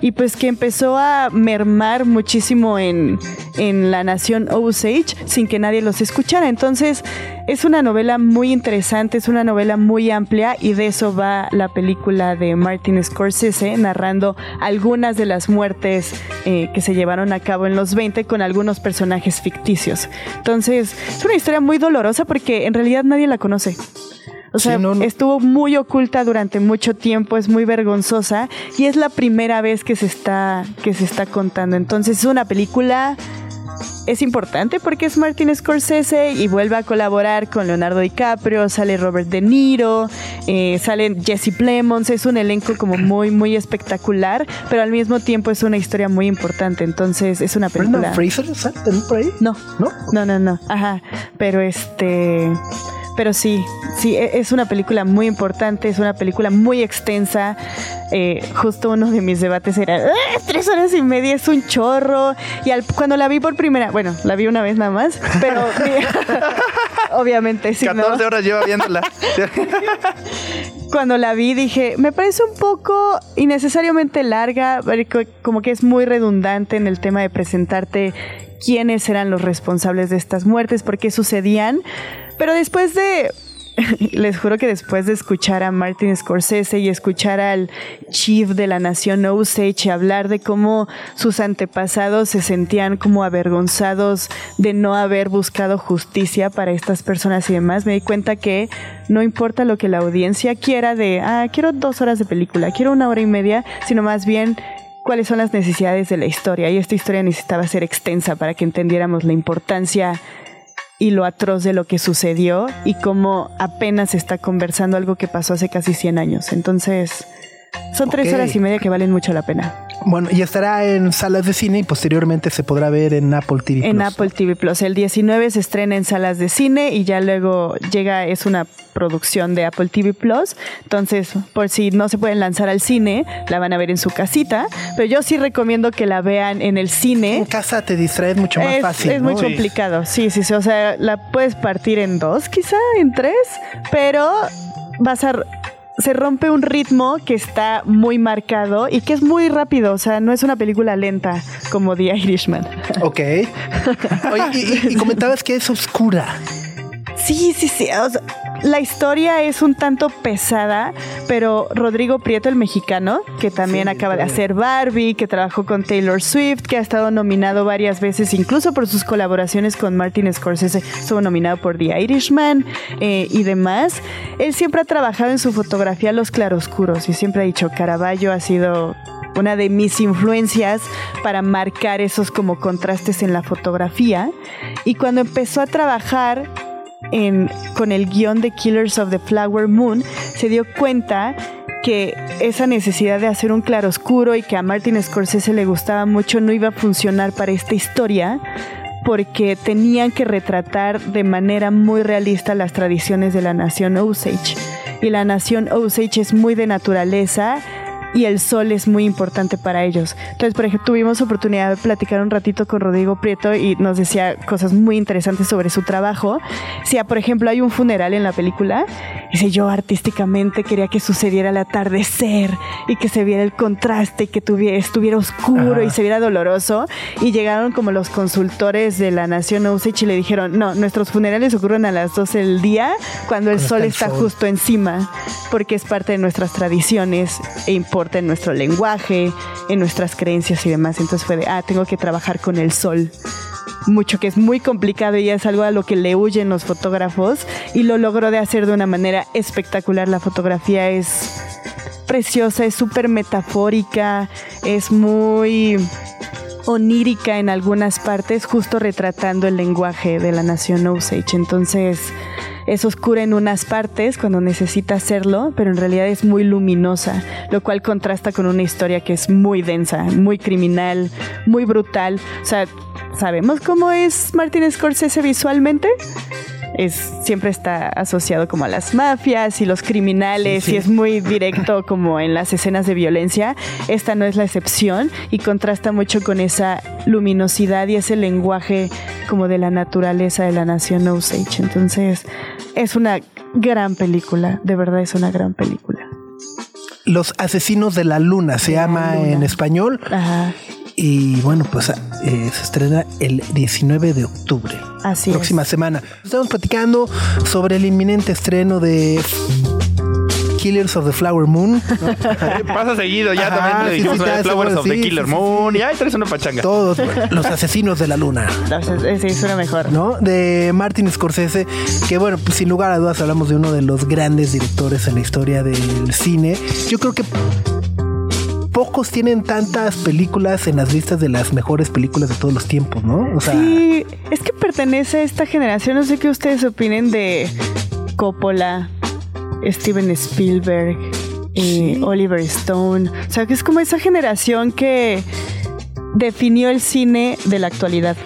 y pues que empezó a mermar muchísimo en, en la nación Osage sin que nadie los escuchara. Entonces es una novela muy interesante, es una novela muy amplia y de eso va la película de Martin Scorsese narrando algunas de las muertes eh, que se llevaron a cabo en los 20 con algunos personajes ficticios. Entonces es una historia muy dolorosa porque en realidad nadie la conoce. O sea, Sí, no, no. estuvo muy oculta durante mucho tiempo, es muy vergonzosa y es la primera vez que se está que se está contando. Entonces es una película es importante porque es Martin Scorsese y vuelve a colaborar con Leonardo DiCaprio, sale Robert De Niro, eh, sale Jesse Plemons, es un elenco como muy, muy espectacular, pero al mismo tiempo es una historia muy importante, entonces es una película... Brendan Fraser, ¿sale por ahí? No, ¿No? no, no, no, ajá, pero este... Pero sí, sí, e- es una película muy importante, es una película muy extensa. Eh, justo uno de mis debates era, "Ah, tres horas y media es un chorro. Y al- cuando la vi por primera, bueno, la vi una vez nada más, pero <laughs> <laughs> obviamente sí. ¿no? 14 horas lleva viéndola. <laughs> Cuando la vi dije, me parece un poco innecesariamente larga, como que es muy redundante en el tema de presentarte quiénes eran los responsables de estas muertes, por qué sucedían. Pero después de, <laughs> les juro que después de escuchar a Martin Scorsese y escuchar al chief de la nación Osage hablar de cómo sus antepasados se sentían como avergonzados de no haber buscado justicia para estas personas y demás, me di cuenta que no importa lo que la audiencia quiera de, ah, quiero dos horas de película, quiero una hora y media, sino más bien cuáles son las necesidades de la historia. Y esta historia necesitaba ser extensa para que entendiéramos la importancia y lo atroz de lo que sucedió y cómo apenas está conversando algo que pasó hace casi 100 años. Entonces, son tres horas y media que valen mucho la pena. Bueno, y estará en salas de cine y posteriormente se podrá ver en Apple TV. En Plus. Apple TV Plus. El 19 se estrena en salas de cine y ya luego llega, es una producción de Apple TV Plus. Entonces, por si no se pueden lanzar al cine, la van a ver en su casita. Pero yo sí recomiendo que la vean en el cine. En casa te distraes mucho más es, fácil. es muy complicado, sí, sí, sí. O sea, la puedes partir en dos, quizá, en tres, pero vas a. Se rompe un ritmo que está muy marcado y que es muy rápido. O sea, no es una película lenta como The Irishman. Ok. <laughs> Oye, y, y- y comentabas que es oscura. Sí, sí, sí. o sea, la historia es un tanto pesada, pero Rodrigo Prieto, el mexicano, que también acaba de hacer Barbie, que trabajó con Taylor Swift, que ha estado nominado varias veces, incluso por sus colaboraciones con Martin Scorsese, estuvo nominado por The Irishman eh, y demás. Él siempre ha trabajado en su fotografía los claroscuros y siempre ha dicho Caravaggio ha sido una de mis influencias para marcar esos como contrastes en la fotografía. Y cuando empezó a trabajar con el guion de Killers of the Flower Moon, se dio cuenta que esa necesidad de hacer un claroscuro y que a Martin Scorsese le gustaba mucho no iba a funcionar para esta historia porque tenían que retratar de manera muy realista las tradiciones de la nación Osage. Y la nación Osage es muy de naturaleza y el sol es muy importante para ellos. Entonces, por ejemplo, tuvimos oportunidad de platicar un ratito con Rodrigo Prieto y nos decía cosas muy interesantes sobre su trabajo. Si, ah, por ejemplo, hay un funeral en la película, dice yo artísticamente quería que sucediera el atardecer y que se viera el contraste y que tuviera, estuviera oscuro y se viera doloroso. Y llegaron como los consultores de la Nación Osage y le dijeron, no, nuestros funerales ocurren a las 12 del día cuando el Cuando sol está está el sol. justo encima, porque es parte de nuestras tradiciones e en nuestro lenguaje, en nuestras creencias y demás. Entonces fue de, ah, tengo que trabajar con el sol. Mucho que es muy complicado y es algo a lo que le huyen los fotógrafos y lo logró de hacer de una manera espectacular. La fotografía es preciosa, es súper metafórica, es muy onírica en algunas partes, justo retratando el lenguaje de la nación Osage. Entonces, es oscura en unas partes cuando necesita hacerlo, pero en realidad es muy luminosa, lo cual contrasta con una historia que es muy densa, muy criminal, muy brutal. O sea, ¿sabemos cómo es Martin Scorsese visualmente? Es, siempre está asociado como a las mafias y los criminales Sí, sí. y es muy directo <laughs> como en las escenas de violencia. Esta no es la excepción y contrasta mucho con esa luminosidad y ese lenguaje como de la naturaleza de la nación Osage. Entonces, es una gran película, de verdad es una gran película. Los Asesinos de la Luna se De llama Luna. en español. Ajá, Y bueno, pues eh, se estrena el 19 de octubre. así próxima es. semana. Estamos platicando sobre el inminente estreno de Killers of the Flower Moon. ¿no? <laughs> Pasa seguido, ya Ajá, también le sí, dijimos sí, vez Flowers seguro, of the sí, Killer sí, sí, Moon y ahí traes una pachanga. Todos <laughs> los asesinos de la luna. Entonces, sí, suena mejor. ¿no? De Martin Scorsese, que bueno, pues sin lugar a dudas hablamos de uno de los grandes directores en la historia del cine. Yo creo que pocos tienen tantas películas en las listas de las mejores películas de todos los tiempos, ¿no? O sea, Sí, es que pertenece a esta generación. No sé qué ustedes opinen de Coppola, Steven Spielberg, eh, Oliver Stone. O sea, que es como esa generación que definió el cine de la actualidad.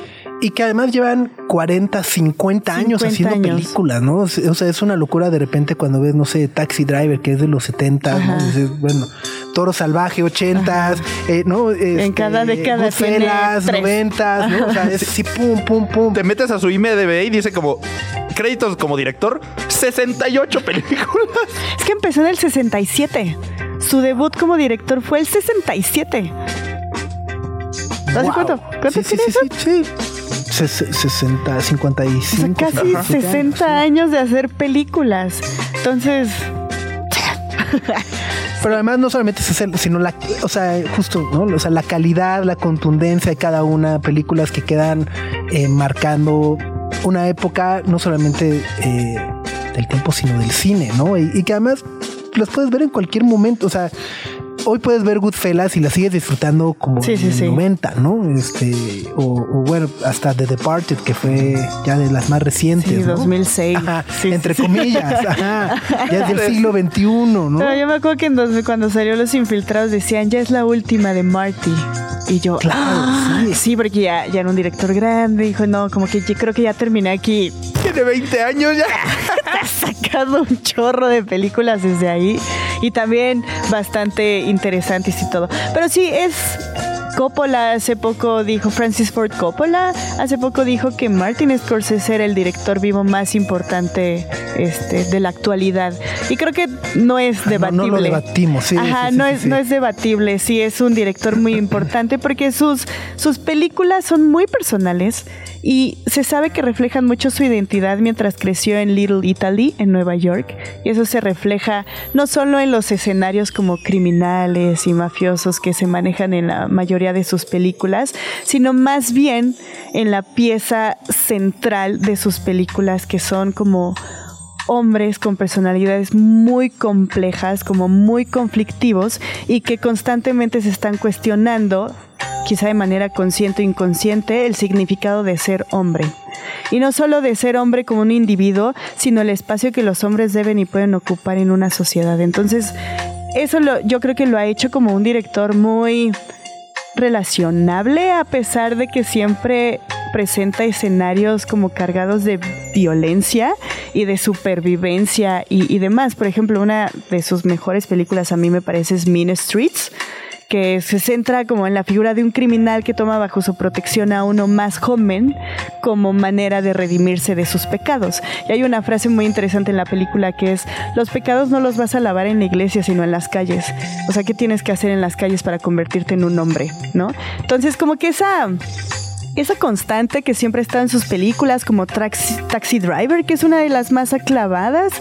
Y que además llevan 40, 50 años 50 haciendo años. películas, ¿no? O sea, es una locura de repente cuando ves, no sé, Taxi Driver, que es de los 70, ¿no? Ajá. Dices, bueno, Toro Salvaje, 80, eh, ¿no? En cada década tres. 90, ¿no? O sea, es sí, pum, pum, pum. Te metes a su IMDb y dice como créditos como director, 68 películas. Es que empezó en el 67. Su debut como director fue el 67. ¿Hace Wow. cuánto? ¿Cuánto sí, sí, tiene sí, eso? sí, sí. Ses- 60, O sea, 55. casi Ajá. 60 años de hacer películas. Entonces, Pero además no solamente es hacer, sino la, o sea, justo, ¿no? O sea, la calidad, la contundencia de cada una, películas que quedan eh, marcando una época, no solamente eh, del tiempo, sino del cine, ¿no? Y, y que además las puedes ver en cualquier momento, o sea, hoy puedes ver Goodfellas y la sigues disfrutando como Sí, en sí, el sí. 90, ¿no? Este, o, o bueno, hasta The Departed, que fue ya de las más recientes. Sí, ¿no? 2006. Ajá, entre comillas, <laughs> ajá, ya es del siglo XXI, ¿no? Pero yo me acuerdo que en dos- cuando salió Los Infiltrados decían, ya es la última de Marty. Y yo, Claro, "Ah, sí. sí, porque ya, ya era un director grande. Dijo, no, como que yo creo que ya terminé aquí. Tiene 20 años ya. <laughs> Ha sacado un chorro de películas desde ahí. Y también bastante interesantes y todo. Pero sí, es... Coppola hace poco dijo, Francis Ford Coppola hace poco dijo que Martin Scorsese era el director vivo más importante este, de la actualidad. Y creo que no es Ah, no- debatible. No, lo debatimos, sí. Ajá, sí, sí, no, sí, es, no es debatible, sí es un director muy <laughs> importante porque sus, sus películas son muy personales y se sabe que reflejan mucho su identidad mientras creció en Little Italy, en Nueva York, y eso se refleja no solo en los escenarios como criminales y mafiosos que se manejan en la mayoría de sus películas, sino más bien en la pieza central de sus películas que son como hombres con personalidades muy complejas, como muy conflictivos y que constantemente se están cuestionando, quizá de manera consciente o inconsciente, el significado de ser hombre. Y no solo de ser hombre como un individuo, sino el espacio que los hombres deben y pueden ocupar en una sociedad. Entonces, eso lo, yo creo que lo ha hecho como un director muy relacionable a pesar de que siempre presenta escenarios como cargados de violencia y de supervivencia y, y demás. Por ejemplo, una de sus mejores películas a mí me parece es Mean Streets que se centra como en la figura de un criminal que toma bajo su protección a uno más joven como manera de redimirse de sus pecados. Y hay una frase muy interesante en la película que es, los pecados no los vas a lavar en la iglesia, sino en las calles. O sea, ¿qué tienes que hacer en las calles para convertirte en un hombre? ¿No? Entonces, como que esa esa constante que siempre está en sus películas como Taxi, Taxi Driver, que es una de las más aclavadas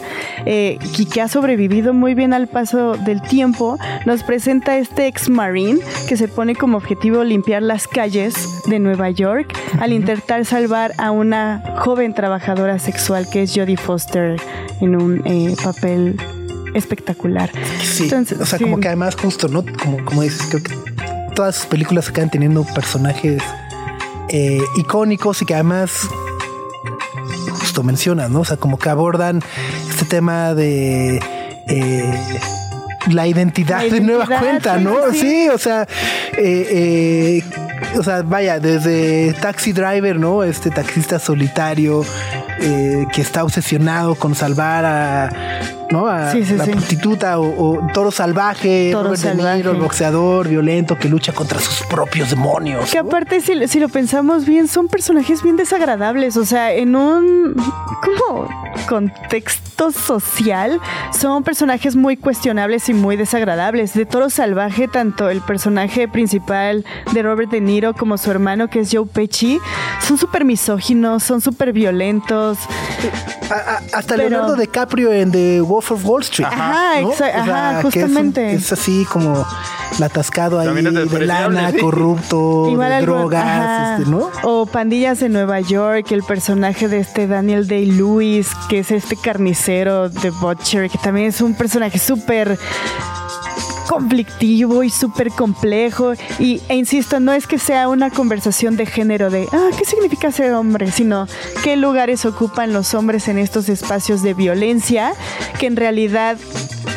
eh, y que ha sobrevivido muy bien al paso del tiempo, nos presenta este ex marine que se pone como objetivo limpiar las calles de Nueva York al intentar salvar a una joven trabajadora sexual que es Jodie Foster en un eh, papel espectacular. Sí, Entonces, o sea, sí. como que además justo, ¿no? Como, como dices, creo que todas sus películas acaban teniendo personajes eh, icónicos y que además justo mencionas, ¿no? O sea, como que abordan este tema de eh, la identidad La de nueva cuenta, ¿no? sí. Sí, o sea, eh, eh, o sea, vaya, desde Taxi Driver, ¿no? Este taxista solitario eh, que está obsesionado con salvar a, ¿no? A Sí, sí, la sí. prostituta o, o toro salvaje, Toro Robert De Niro, salvaje. el boxeador violento que lucha contra sus propios demonios. Que ¿no? aparte, si, si lo pensamos bien, son personajes bien desagradables. O sea, en un como contexto social, son personajes muy cuestionables y muy desagradables. De Toro Salvaje, tanto el personaje principal de Robert De Niro como su hermano, que es Joe Pesci, son súper misóginos, son súper violentos. A- a- hasta Pero- Leonardo DiCaprio en The Wolf of Wall Street. Ajá, ¿no? exa- ajá, que es un- justamente. Es, así como el atascado ahí de lana, sí. corrupto, de algo- drogas, este, ¿no? O Pandillas de Nueva York, el personaje de este Daniel Day-Lewis, que es este carnicero de Butcher, que también es un personaje súper conflictivo y súper complejo. Y, e insisto, no es que sea una conversación de género de, ah, ¿qué significa ser hombre? Sino qué lugares ocupan los hombres en estos espacios de violencia que en realidad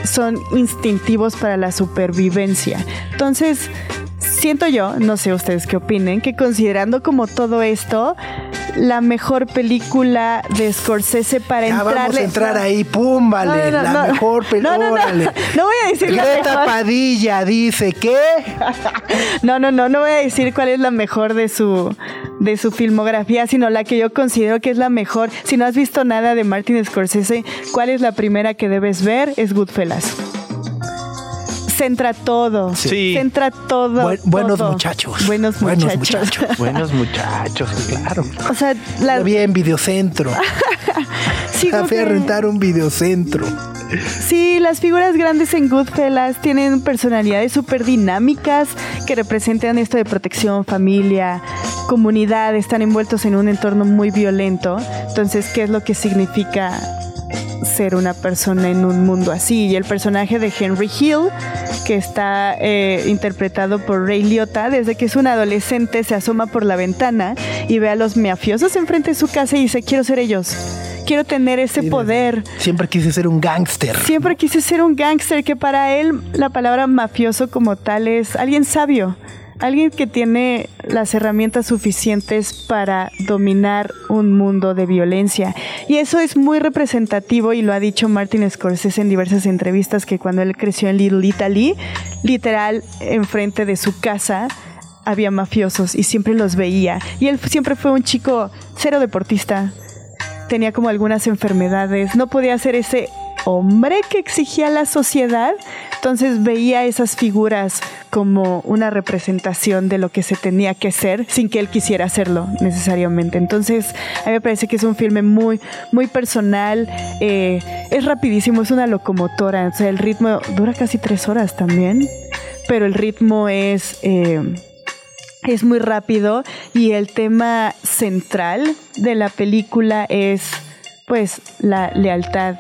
son instintivos para la supervivencia. Entonces, siento yo, no sé ustedes qué opinen, que considerando como todo esto, la mejor película de Scorsese para Ya entrarle... vamos a entrar ahí, pum, vale, No, no, no, la no. mejor película. No, no, voy a decir la Greta mejor. Padilla dice que <laughs> No, no, no, no voy a decir cuál es la mejor de su de su filmografía, sino la que yo considero que es la mejor. Si no has visto nada de Martin Scorsese, ¿cuál es la primera que debes ver? Es Goodfellas. Centra todo. Sí. Centra todo. Buen- buenos todo. muchachos. Buenos Buenos muchachos. muchachos. <laughs> Buenos muchachos, claro. o sea, la, la vi en videocentro. sí, a que- rentar un videocentro. Sí, las figuras grandes en Goodfellas tienen personalidades súper dinámicas que representan esto de protección, familia, comunidad, están envueltos en un entorno muy violento. Entonces, ¿qué es lo que significa ser una persona en un mundo así? Y el personaje de Henry Hill, que está eh, interpretado por Ray Liotta, desde que es un adolescente se asoma por la ventana y ve a los mafiosos enfrente de su casa y dice, quiero ser ellos. Quiero tener ese poder. Siempre quise ser un gángster. Siempre quise ser un gángster, que para él la palabra mafioso como tal es alguien sabio, alguien que tiene las herramientas suficientes para dominar un mundo de violencia. Y eso es muy representativo y lo ha dicho Martin Scorsese en diversas entrevistas que cuando él creció en Little Italy, literal enfrente de su casa había mafiosos y siempre los veía. Y él siempre fue un chico cero deportista, tenía como algunas enfermedades, no podía hacer ese hombre que exigía la sociedad. Entonces veía esas figuras como una representación de lo que se tenía que ser sin que él quisiera hacerlo necesariamente. Entonces a mí me parece que es un filme muy, muy personal. eh, es rapidísimo, es una locomotora. O sea, el ritmo dura casi tres horas también, pero el ritmo es... eh, es muy rápido y el tema central de la película es pues la lealtad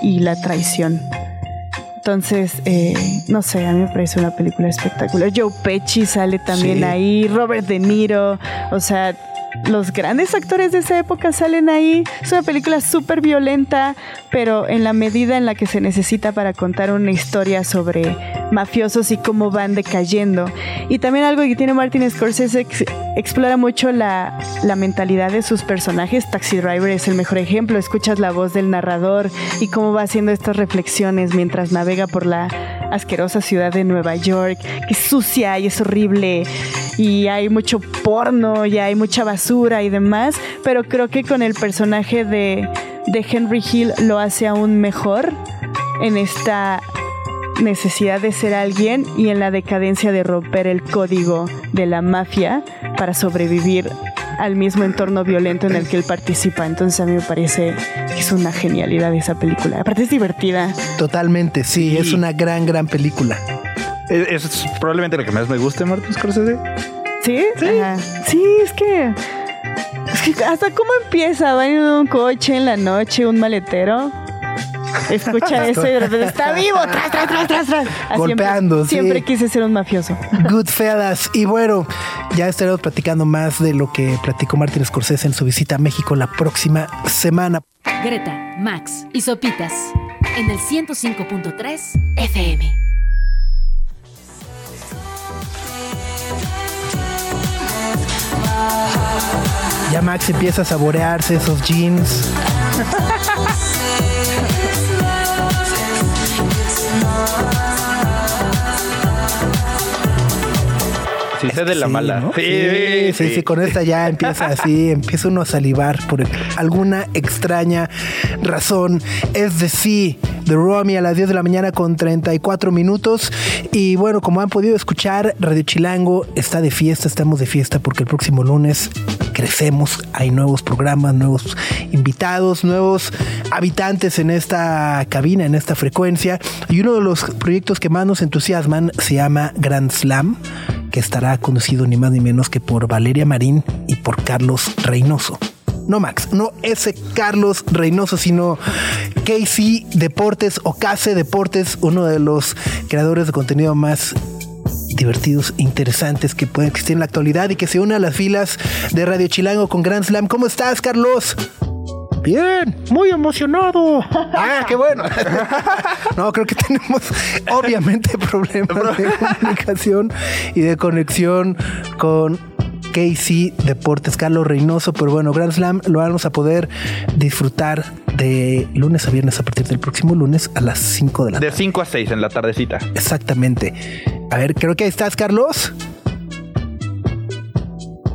y la traición. Entonces, eh, no sé, a mí me parece una película espectacular. Joe Pesci sale también Sí. ahí, Robert De Niro, o sea, los grandes actores de esa época salen ahí. Es una película súper violenta, pero en la medida en la que se necesita para contar una historia sobre mafiosos y cómo van decayendo. Y también algo que tiene Martin Scorsese ex- explora mucho la, la mentalidad de sus personajes. Taxi Driver es el mejor ejemplo. Escuchas la voz del narrador y cómo va haciendo estas reflexiones mientras navega por la asquerosa ciudad de Nueva York, que es sucia y es horrible y hay mucho porno y hay mucha basura y demás, pero creo que con el personaje de, de Henry Hill lo hace aún mejor en esta necesidad de ser alguien y en la decadencia de romper el código de la mafia para sobrevivir al mismo entorno violento en el que él participa. Entonces a mí me parece que es una genialidad esa película. Aparte es divertida. Totalmente, sí, Sí. es una gran, gran película. Es, es probablemente lo que más me guste, Martin Scorsese. ¿Sí? Ajá. Sí, es que... Es que hasta cómo empieza, va en un coche en la noche, un maletero. Escucha <laughs> eso y de repente está vivo, tras, tras, tras, tras, tras. Así Golpeando, sí. Siempre quise ser un mafioso. Goodfellas. Y bueno, ya estaremos platicando más de lo que platicó Martin Scorsese en su visita a México la próxima semana. Greta, Max y Sopitas en el 105.3 FM. Ya Max empieza a saborearse esos jeans. Sí, sé de la Sí, mala. ¿no? Sí, sí, sí, sí, con esta ya empieza así, <laughs> empieza uno a salivar por alguna extraña razón. Es de sí, The Romy a las 10 de la mañana con 34 minutos. Y bueno, como han podido escuchar, Radio Chilango está de fiesta, estamos de fiesta porque el próximo lunes crecemos, hay nuevos programas, nuevos invitados, nuevos habitantes en esta cabina, en esta frecuencia. Y uno de los proyectos que más nos entusiasman se llama Grand Slam que estará conducido ni más ni menos que por Valeria Marín y por Carlos Reynoso. No Max, no ese Carlos Reynoso, sino KC Deportes o KC Deportes, uno de los creadores de contenido más divertidos e interesantes que pueden existir en la actualidad y que se une a las filas de Radio Chilango con Grand Slam. ¿Cómo estás, Carlos? Bien, muy emocionado. <laughs> Ah, qué bueno. <laughs> No, creo que tenemos obviamente problemas de <laughs> comunicación y de conexión con KC Deportes, Carlos Reynoso, pero bueno, Grand Slam lo vamos a poder disfrutar de lunes a viernes a partir del próximo lunes a las 5 de la tarde. De 5 a 6 en la tardecita. Exactamente. A ver, creo que ahí estás, Carlos.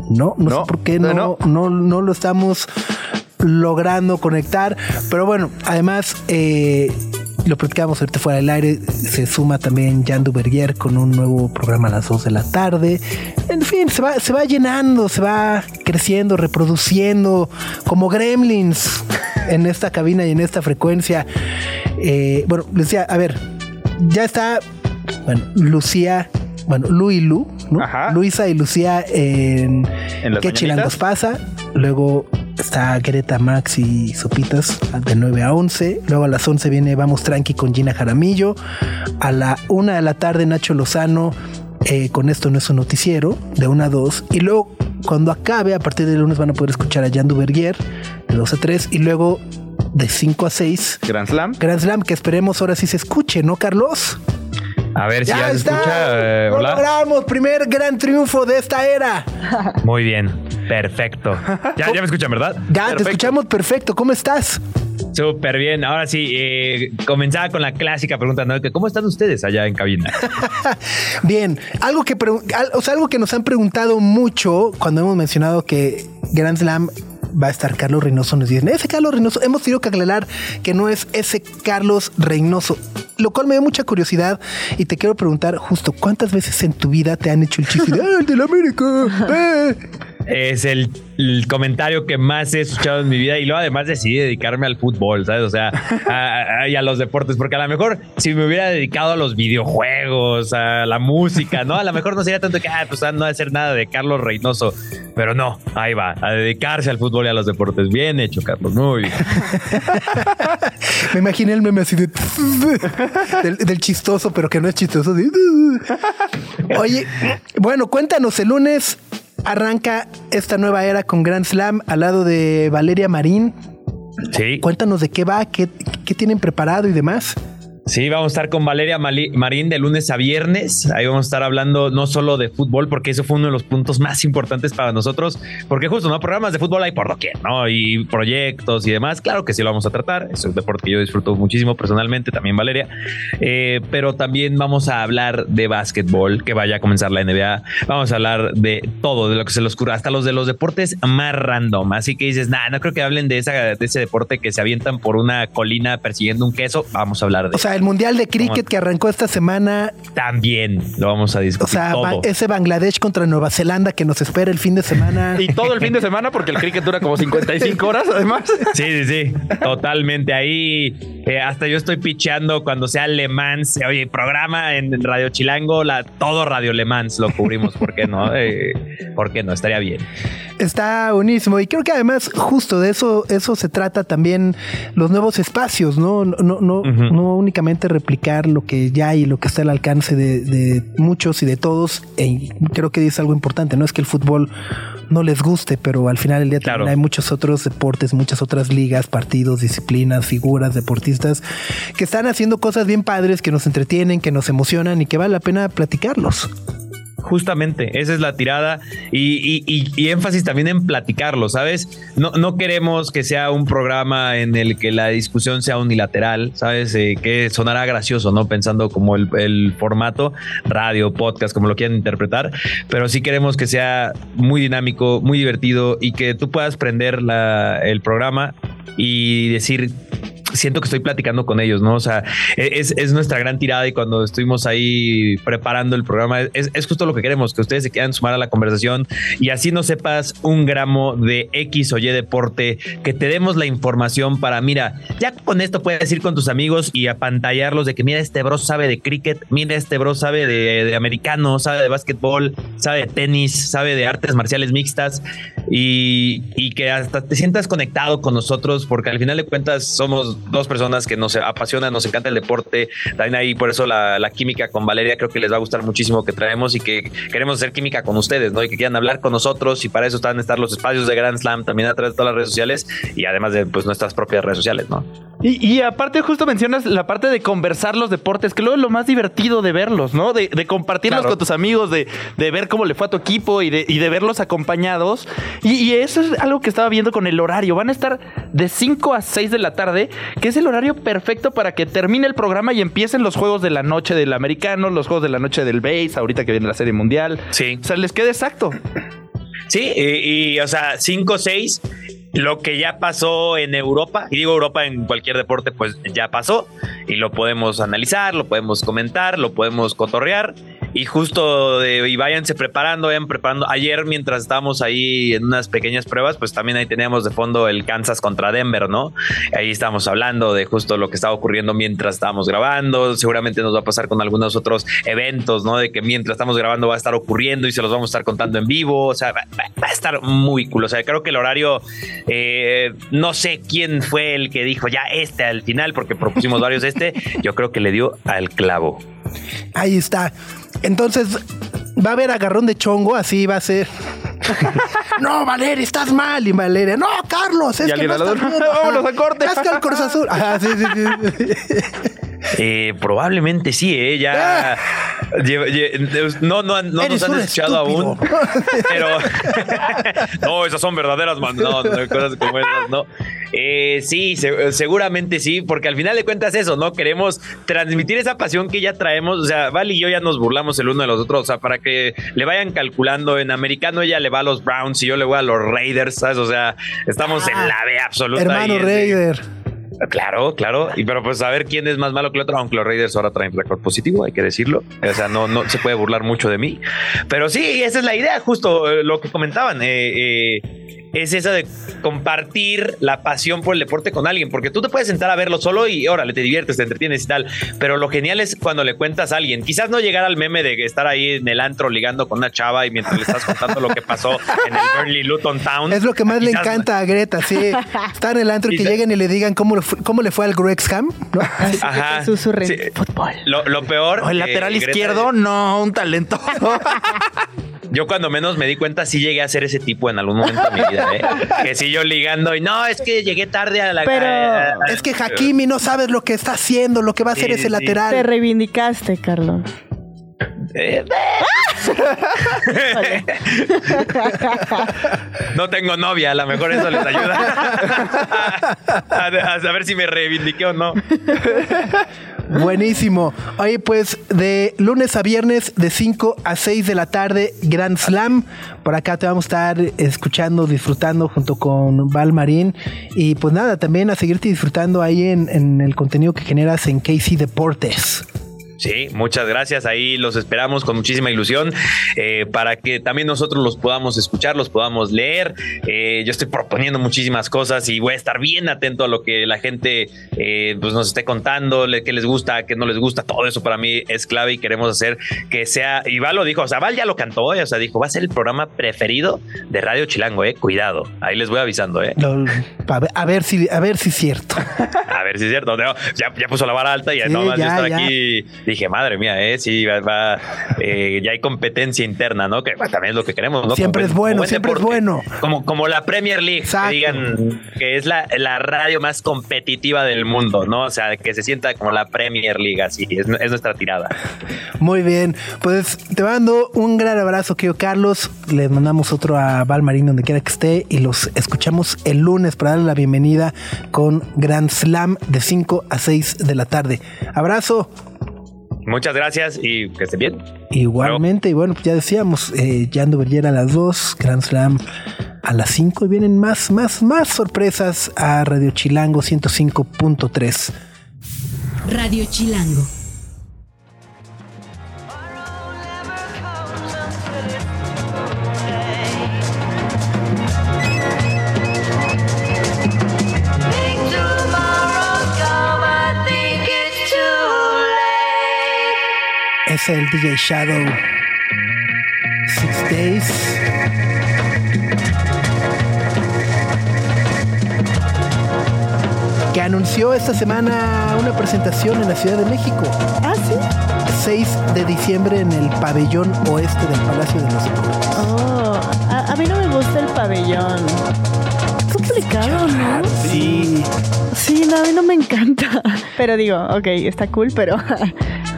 No, no, No, sé por qué no, no, no, no lo estamos logrando conectar. Pero bueno, además, eh, lo platicamos ahorita fuera del aire. Se suma también Jan Duvergier con un nuevo programa a las 2 de la tarde. En fin, se va, se va llenando, se va creciendo, reproduciendo como gremlins en esta cabina y en esta frecuencia. Eh, bueno, les decía, a ver, ya está, bueno, Lucía, bueno, Lu y Lu, ¿no? Ajá. Luisa y Lucía en, ¿Qué mañanitas. chilangos pasa? Luego está Greta Max y Sopitas de 9 a 11. Luego a las 11 viene Vamos Tranqui con Gina Jaramillo. A la 1 de la tarde Nacho Lozano eh, con Esto no es un noticiero de 1 a 2. Y luego cuando acabe, a partir del lunes van a poder escuchar a Jan Duvergier de 2 a 3. Y luego de 5 a 6 Grand Slam. Grand Slam que esperemos ahora sí se escuche, ¿no, Carlos? A ver si ya, Ya se escucha. eh, hola. logramos, primer gran triunfo de esta era. Muy bien. Perfecto. Ya, ya me <laughs> escuchan, ¿verdad? Ya, te escuchamos perfecto. ¿Cómo estás? Súper bien. Ahora sí, eh, comenzaba con la clásica pregunta, ¿no? ¿Cómo están ustedes allá en cabina? <laughs> Bien, algo que, o sea, algo que nos han preguntado mucho cuando hemos mencionado que Grand Slam va a estar Carlos Reynoso. Nos dicen, ese Carlos Reynoso, hemos tenido que aclarar que no es ese Carlos Reynoso, lo cual me dio mucha curiosidad y te quiero preguntar justo, ¿cuántas veces en tu vida te han hecho el chiste de, "Ah, el del América? eh"? Es el, comentario que más he escuchado en mi vida y luego además decidí dedicarme al fútbol, ¿sabes? O sea, a- y a los deportes, porque a lo mejor si me hubiera dedicado a los videojuegos, a la música, ¿no? A lo mejor no sería tanto que, ah, pues ah, no hacer nada de Carlos Reynoso, pero no, ahí va, a dedicarse al fútbol y a los deportes. Bien hecho, Carlos, muy bien. <laughs> Me imaginé el meme así de <laughs> del, chistoso, pero que no es chistoso. <laughs> Oye, bueno, cuéntanos, el lunes arranca esta nueva era con Grand Slam al lado de Valeria Marín. Sí. Cuéntanos de qué va, qué, qué tienen preparado y demás. Sí, vamos a estar con Valeria Marín de lunes a viernes. Ahí vamos a estar hablando no solo de fútbol, porque eso fue uno de los puntos más importantes para nosotros, porque justo, ¿no? Programas de fútbol hay por doquier, ¿no? Y proyectos y demás. Claro que sí lo vamos a tratar. Es un deporte que yo disfruto muchísimo personalmente, también Valeria. Eh, pero también vamos a hablar de básquetbol, que vaya a comenzar la NBA. Vamos a hablar de todo, de lo que se les ocurra, hasta los de los deportes más random. Así que dices, nah, no creo que hablen de, esa, ese deporte que se avientan por una colina persiguiendo un queso. Vamos a hablar de O el Mundial de Cricket que arrancó esta semana, también lo vamos a o discutir sea, todo. ba- ese Bangladesh contra Nueva Zelanda que nos espera el fin de semana. <laughs> Y todo el fin de semana, porque el cricket dura como 55 <laughs> horas, además. Sí, sí, sí, totalmente. Ahí eh, hasta yo estoy picheando cuando sea Le Mans. Oye, programa en Radio Chilango, la, todo Radio Le Mans lo cubrimos. ¿Por qué no? Eh, ¿Por qué no? Estaría bien. Está buenísimo. Y creo que además, justo de eso, eso se trata también los nuevos espacios, ¿no? No, no, no, no únicamente replicar lo que ya hay y lo que está al alcance de, de muchos y de todos. E creo que es algo importante, no es que el fútbol no les guste, pero al final del día Claro. también hay muchos otros deportes, muchas otras ligas, partidos, disciplinas, figuras, deportistas que están haciendo cosas bien padres, que nos entretienen, que nos emocionan y que vale la pena platicarlos. Justamente, esa es la tirada y, y- y- y énfasis también en platicarlo, ¿sabes? No, no queremos que sea un programa en el que la discusión sea unilateral, ¿sabes? Eh, que sonará gracioso, ¿no? Pensando como el, el formato, radio, podcast, como lo quieran interpretar, pero sí queremos que sea muy dinámico, muy divertido y que tú puedas prender la- el programa y decir, siento que estoy platicando con ellos, ¿no? O sea, e, es, es nuestra gran tirada y cuando estuvimos ahí preparando el programa, es, es justo lo que queremos, que ustedes se quieran sumar a la conversación y así no sepas un gramo de X o Y deporte, que te demos la información para, mira, ya con esto puedes ir con tus amigos y apantallarlos de que, mira, este bro sabe de cricket, mira, este bro sabe de, de americano, sabe de básquetbol, sabe de tenis, sabe de artes marciales mixtas y, y que hasta te sientas conectado con nosotros, porque al final de cuentas somos dos personas que nos apasionan, nos encanta el deporte. También ahí por eso la, la química con Valeria creo que les va a gustar muchísimo que traemos y que queremos hacer química con ustedes, ¿no? Y que quieran hablar con nosotros y para eso están estar los espacios de Grand Slam también a través de todas las redes sociales y además de pues nuestras propias redes sociales, ¿no? Y, y aparte, justo mencionas la parte de conversar los deportes, que luego es lo más divertido de verlos, ¿no? De, de compartirlos Claro. con tus amigos, de, de ver cómo le fue a tu equipo y de, y de verlos acompañados. Y, y eso es algo que estaba viendo con el horario. Van a estar de 5 a 6 de la tarde, que es el horario perfecto para que termine el programa y empiecen los juegos de la noche del americano, los juegos de la noche del base, ahorita que viene la serie mundial. Sí. O sea, les queda exacto. Sí, y, y, o sea, 5-6, lo que ya pasó en Europa, y digo Europa en cualquier deporte, pues ya pasó, y lo podemos analizar, lo podemos comentar, lo podemos cotorrear, y justo de, y váyanse preparando, vayan preparando. Ayer, mientras estábamos ahí en unas pequeñas pruebas, pues también ahí teníamos de fondo el Kansas contra Denver, ¿no? Ahí estábamos hablando de justo lo que estaba ocurriendo mientras estábamos grabando. Seguramente nos va a pasar con algunos otros eventos, ¿no? De que mientras estamos grabando va a estar ocurriendo y se los vamos a estar contando en vivo. O sea, va, a estar muy cool. O sea, creo que el horario, eh, no sé quién fue el que dijo ya este al final, porque propusimos varios este. Yo creo que le dio al clavo. Ahí está. Entonces, va a haber agarrón de chongo, así va a ser. <laughs> no, Valeria, estás mal. Y Valeria, no, Carlos, es Y que no <laughs> al estás bien. vámonos a corte. El Cruz Azul. Ajá, sí, sí, sí. <laughs> Eh, probablemente sí, ¿eh? Ya. no, no, no Eres nos han escuchado estúpido. aún. Pero. no, esas son verdaderas, man. No, no, cosas como esas, no. Eh, sí, se- seguramente sí, porque al final de cuentas eso, ¿no? Queremos transmitir esa pasión que ya traemos. O sea, Val y yo ya nos burlamos el uno de los otros. O sea, para que le vayan calculando en americano, ella le va a los Browns y yo le voy a los Raiders, ¿sabes? O sea, estamos en la B absoluta. Hermano Raider. Claro, claro. Y pero pues a ver quién es más malo que el otro, aunque los Raiders ahora traen récord positivo, hay que decirlo. O sea, no, no se puede burlar mucho de mí. Pero sí, esa es la idea, justo eh, lo que comentaban. eh, eh, es esa de compartir la pasión por el deporte con alguien, porque tú te puedes sentar a verlo solo y órale, te diviertes, te entretienes y tal, pero lo genial es cuando le cuentas a alguien, quizás no llegar al meme de estar ahí en el antro ligando con una chava y mientras le estás contando lo que pasó en el Burnley Luton Town. Es lo que más le encanta a Greta, sí. Está en el antro y que lleguen y le digan cómo le fue, cómo le fue al Grexham, ¿no? Ajá. Susurren. Sí. Fútbol. Lo, lo peor. O el eh, lateral Greta- izquierdo, no, un talento. <laughs> Yo cuando menos me di cuenta sí llegué a ser ese tipo en algún momento de mi vida, ¿eh? Que sí yo ligando y no, es que llegué tarde a la... Pero- a- a- Es que Hakimi no sabes lo que está haciendo, lo que va a hacer Sí, ese sí. lateral. Te reivindicaste, Carlos. No tengo novia, a lo mejor eso les ayuda. a, saber si me reivindiqué o no. Buenísimo. Oye, pues de lunes a viernes, de 5 a 6 de la tarde, Grand Slam. Por acá te vamos a estar escuchando, disfrutando junto con Val Marín. Y pues nada, también a seguirte disfrutando ahí en, en el contenido que generas en Casey Deportes. Sí, muchas gracias. Ahí los esperamos con muchísima ilusión eh, para que también nosotros los podamos escuchar, los podamos leer. Eh, yo estoy proponiendo muchísimas cosas y voy a estar bien atento a lo que la gente eh, pues nos esté contando, le- qué les gusta, qué no les gusta. Todo eso para mí es clave y queremos hacer que sea. Y Val lo dijo, o sea, Val ya lo cantó, o sea, dijo, va a ser el programa preferido de Radio Chilango, eh. Cuidado. Ahí les voy avisando, eh. A, ver, a ver si, a ver si es cierto. <laughs> A ver si es cierto. No, ya, ya puso la vara alta y Sí, no más ya, estar ya. aquí. Dije, madre mía, eh, sí, va, va, eh, ya hay competencia interna, ¿no? Que bueno, también es lo que queremos, ¿no? Siempre Como- es bueno, siempre es bueno. Como, como la Premier League, Exacto. que digan que es la, la radio más competitiva del mundo, ¿no? O sea, que se sienta como la Premier League, así, es, es nuestra tirada. Muy bien, pues te mando un gran abrazo, querido Carlos. Le mandamos otro a Val Marín donde quiera que esté y los escuchamos el lunes para darle la bienvenida con Grand Slam de 5 a 6 de la tarde. Abrazo. Muchas gracias y que estén bien. Igualmente, y bueno, pues ya decíamos, eh, Yando Berger a las 2, Grand Slam a las 5 y vienen más, más, más sorpresas a Radio Chilango 105.3. Radio Chilango. Late. Es el DJ Shadow. Six Days. Que anunció esta semana una presentación en la Ciudad de México. Ah, sí. 6 de diciembre en el pabellón oeste del Palacio de los Deportes. Oh, a, a mí no me gusta el pabellón. Es complicado, ¿no? Sí. Sí, no, a mí no me encanta. Pero digo, ok, está cool, pero.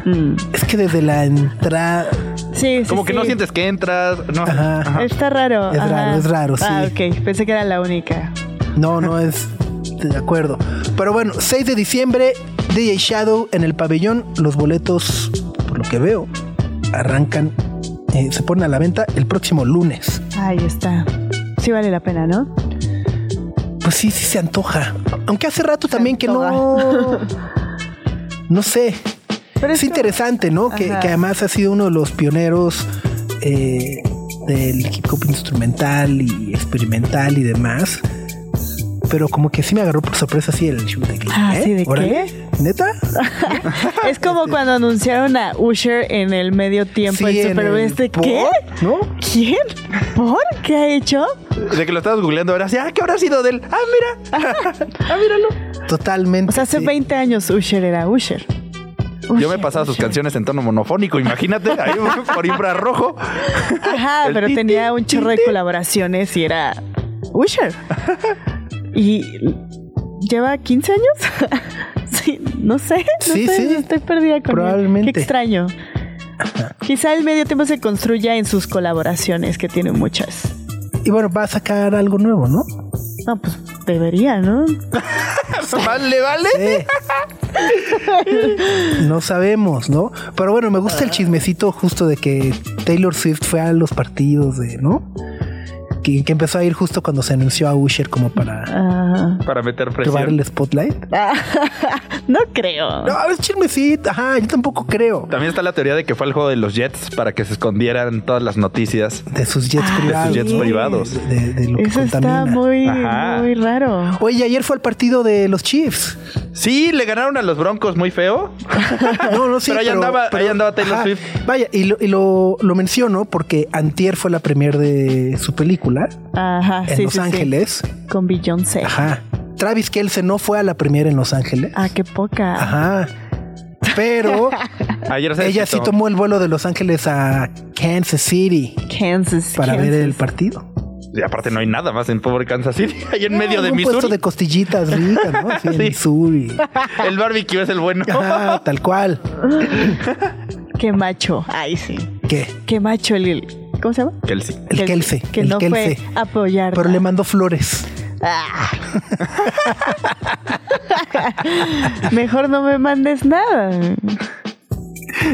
Mm, Es que desde la entrada. sí, sí. Como que no sientes que entras. No. Ajá. Ajá. Está raro. Es ajá. raro, es raro, sí. Ah, ok. Pensé que era la única. No, no es de acuerdo. Pero bueno, 6 de diciembre, DJ Shadow en el pabellón. Los boletos, por lo que veo, arrancan, eh, se ponen a la venta el próximo lunes. Ahí está. Sí vale la pena, ¿no? Pues sí, sí se antoja. Aunque hace rato también que no. <laughs> No sé. Pero Es interesante, ¿no? Que, además ha sido uno de los pioneros eh, del hip hop instrumental y experimental y demás. Pero como que sí me agarró por sorpresa así el show de que, Ah, ¿eh? ¿sí de Órale, qué? ¿Neta? <laughs> Es como cuando anunciaron a Usher en el medio tiempo Sí, en Super el- Bowl. Este, ¿Por? ¿Qué? ¿No? ¿Quién? ¿Por? ¿Qué ha hecho? De que lo estabas googleando ahora, así, ah, ¿qué habrá sido de él? Ah, mira. <laughs> ah, míralo. Totalmente. O sea, hace sí. 20 años Usher era Usher. Yo me pasaba sus canciones en tono monofónico, imagínate, ahí <laughs> por infrarrojo. Ajá, El pero tenía un chorro de colaboraciones y era Usher. y lleva 15 años. <laughs> sí, no sé, no Sí, sé, sí. estoy perdida con él. Probablemente. Qué extraño. Quizá el medio tiempo se construya en sus colaboraciones, que tiene muchas. Y bueno, va a sacar algo nuevo, ¿no? No, pues debería, ¿no? <laughs> <laughs> ¿Vale, vale? No sabemos, ¿no? Pero bueno, me gusta el chismecito justo de que Taylor Swift fue a los partidos de, ¿no? Que, que empezó a ir justo cuando se anunció a Usher como para Ah, Para meter presión. el spotlight. <laughs> no creo. No, es chismecito. Ajá, yo tampoco creo. También está la teoría de que fue al juego de los Jets para que se escondieran todas las noticias. De sus jets Ah, privados. de sus jets privados. De, de lo que Eso está contamina. muy, Ajá. muy raro. Oye, ayer fue el partido de los Chiefs. Sí, le ganaron a los Broncos muy feo. <laughs> No, no, sí. Pero ahí andaba- ahí andaba Taylor Swift. Vaya, y, lo, y lo, lo menciono porque Antier fue la premier de su película Ajá, en sí, Los sí, sí. Ángeles. Con Beyoncé. Ajá. Travis Kelce no fue a la premier en Los Ángeles. Ah, qué poca. Ajá. Pero <laughs> Ayer se ella sí tomó el vuelo de Los Ángeles a Kansas City Kansas. para ver el partido. Y aparte no hay nada más en pobre Kansas City. <laughs> Ahí en medio de un puesto de costillitas ricas, ¿no? <laughs> Así en Sí. Missouri. <laughs> El barbecue es el bueno. Ajá, tal cual. Qué macho. Ay, sí. ¿Qué? Qué macho el. ¿Cómo se llama? Kelsey. El Que- Kelce. Que el no Kelce. fue apoyar. Pero le mandó flores. Ah. Mejor no me mandes nada.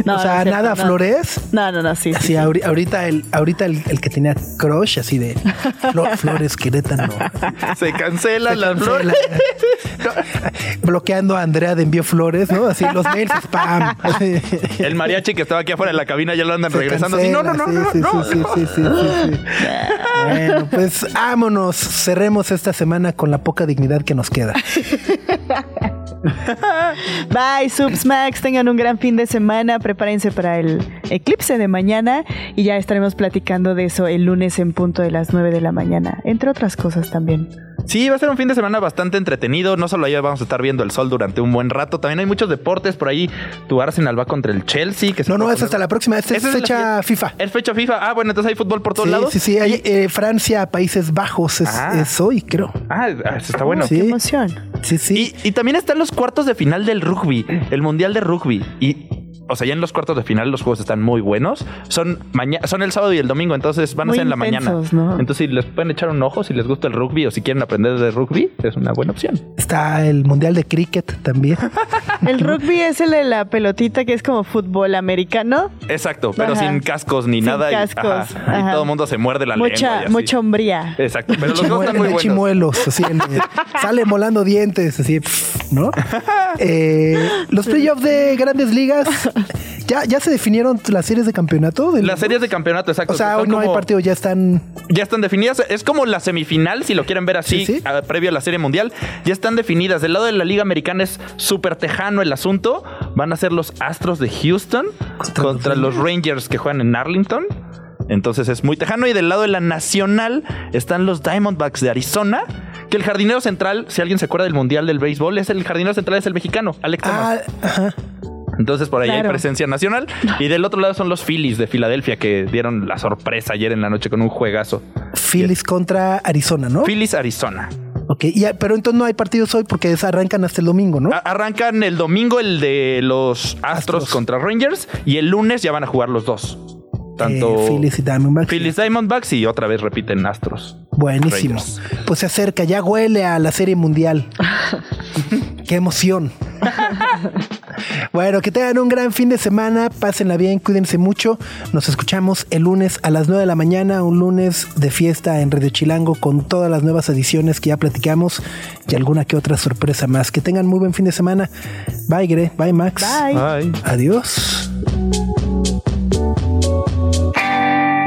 No, <laughs> o sea, no es cierto, nada flores. No, no, no, sí. sí, Así, sí. ahori- ahorita, el, ahorita el, el que tenía crush, así de Flo- <laughs> Flores Querétaro. Se cancelan las flores. <laughs> Bloqueando a Andrea de envío flores, ¿no? Así los mails spam. El mariachi que estaba aquí afuera de la cabina ya lo andan Se regresando. Así, no, no, no, cancela, no, sí, no, sí, no. sí, sí, sí, sí, sí. Bueno, pues vámonos. Cerremos esta semana con la poca dignidad que nos queda. <laughs> Bye, Subsmax. Tengan un gran fin de semana. Prepárense para el eclipse de mañana. Y ya estaremos platicando de eso el lunes en punto de las 9 de la mañana. Entre otras cosas también. Sí, va a ser un fin de semana bastante entretenido. No solo ahí vamos a estar viendo el sol durante un buen rato. También hay muchos deportes por ahí. Tu Arsenal va contra el Chelsea. Que No, no, es hasta la próxima. Esta es Esa es la fecha. FIFA. Es fecha FIFA. Ah, bueno, entonces hay fútbol por todos Sí, lados. sí, sí. Hay, eh, Francia, Países Bajos es, Ah. es hoy, creo. Ah, está bueno. Sí. Qué emoción. Sí, sí. Y, y también están los cuartos de final del rugby, el mundial de rugby. Y, o sea, ya en los cuartos de final los juegos están muy buenos. Son mañana, son el sábado y el domingo, entonces van a ser en la mañana. Entonces, si les pueden echar un ojo, si les gusta el rugby o si quieren aprender de rugby, es una buena opción. Está el Mundial de Cricket también. <laughs> El rugby es el de la pelotita que es como fútbol americano. Exacto, pero Ajá. sin cascos ni Sin nada. y- ajá, todo el mundo se muerde la lengua. y Mucha, así. mucha hombría. Exacto, pero los dos están muy buenos. chimuelos, así en- <laughs> sale molando dientes, así, ¿no? Eh, los playoffs de grandes ligas, ¿ya, ya se definieron las series de campeonato. Las series de campeonato, exacto. O sea, hoy no hay partido, ya están. Ya están definidas. Es como la semifinal, si lo quieren ver así, Sí, sí. a- previo a la Serie Mundial. Ya están definidas. Del lado de la Liga Americana es súper tejano el asunto. Van a ser los Astros de Houston Contra los Rangers que juegan en Arlington. Entonces es muy tejano. Y del lado de la Nacional están los Diamondbacks de Arizona. Que el jardinero central, si alguien se acuerda del Mundial del Béisbol, es el jardinero central, es el mexicano, Alex Ah, Thomas. ajá. Entonces por ahí hay presencia nacional. <laughs> Y del otro lado son los Phillies de Filadelfia que dieron la sorpresa ayer en la noche con un juegazo. Phillies contra Arizona, ¿no? Phillies, Arizona. Ok, y- pero entonces no hay partidos hoy porque es- arrancan hasta el domingo, ¿no? A- Arrancan el domingo el de los Astros, Astros. contra Rangers y el lunes ya van a jugar los dos. Tanto Eh, Phillies y Diamondbacks. Y otra vez repiten Astros. Buenísimo. Rangers. Pues se acerca, ya huele a la serie mundial. <laughs> Qué emoción. bueno, que tengan un gran fin de semana, pásenla bien, cuídense mucho. Nos escuchamos el lunes a las 9 de la mañana, un lunes de fiesta en Radio Chilango con todas las nuevas ediciones que ya platicamos y alguna que otra sorpresa más. Que tengan muy buen fin de semana. Bye, Gre. Bye, Max. Bye. Adiós.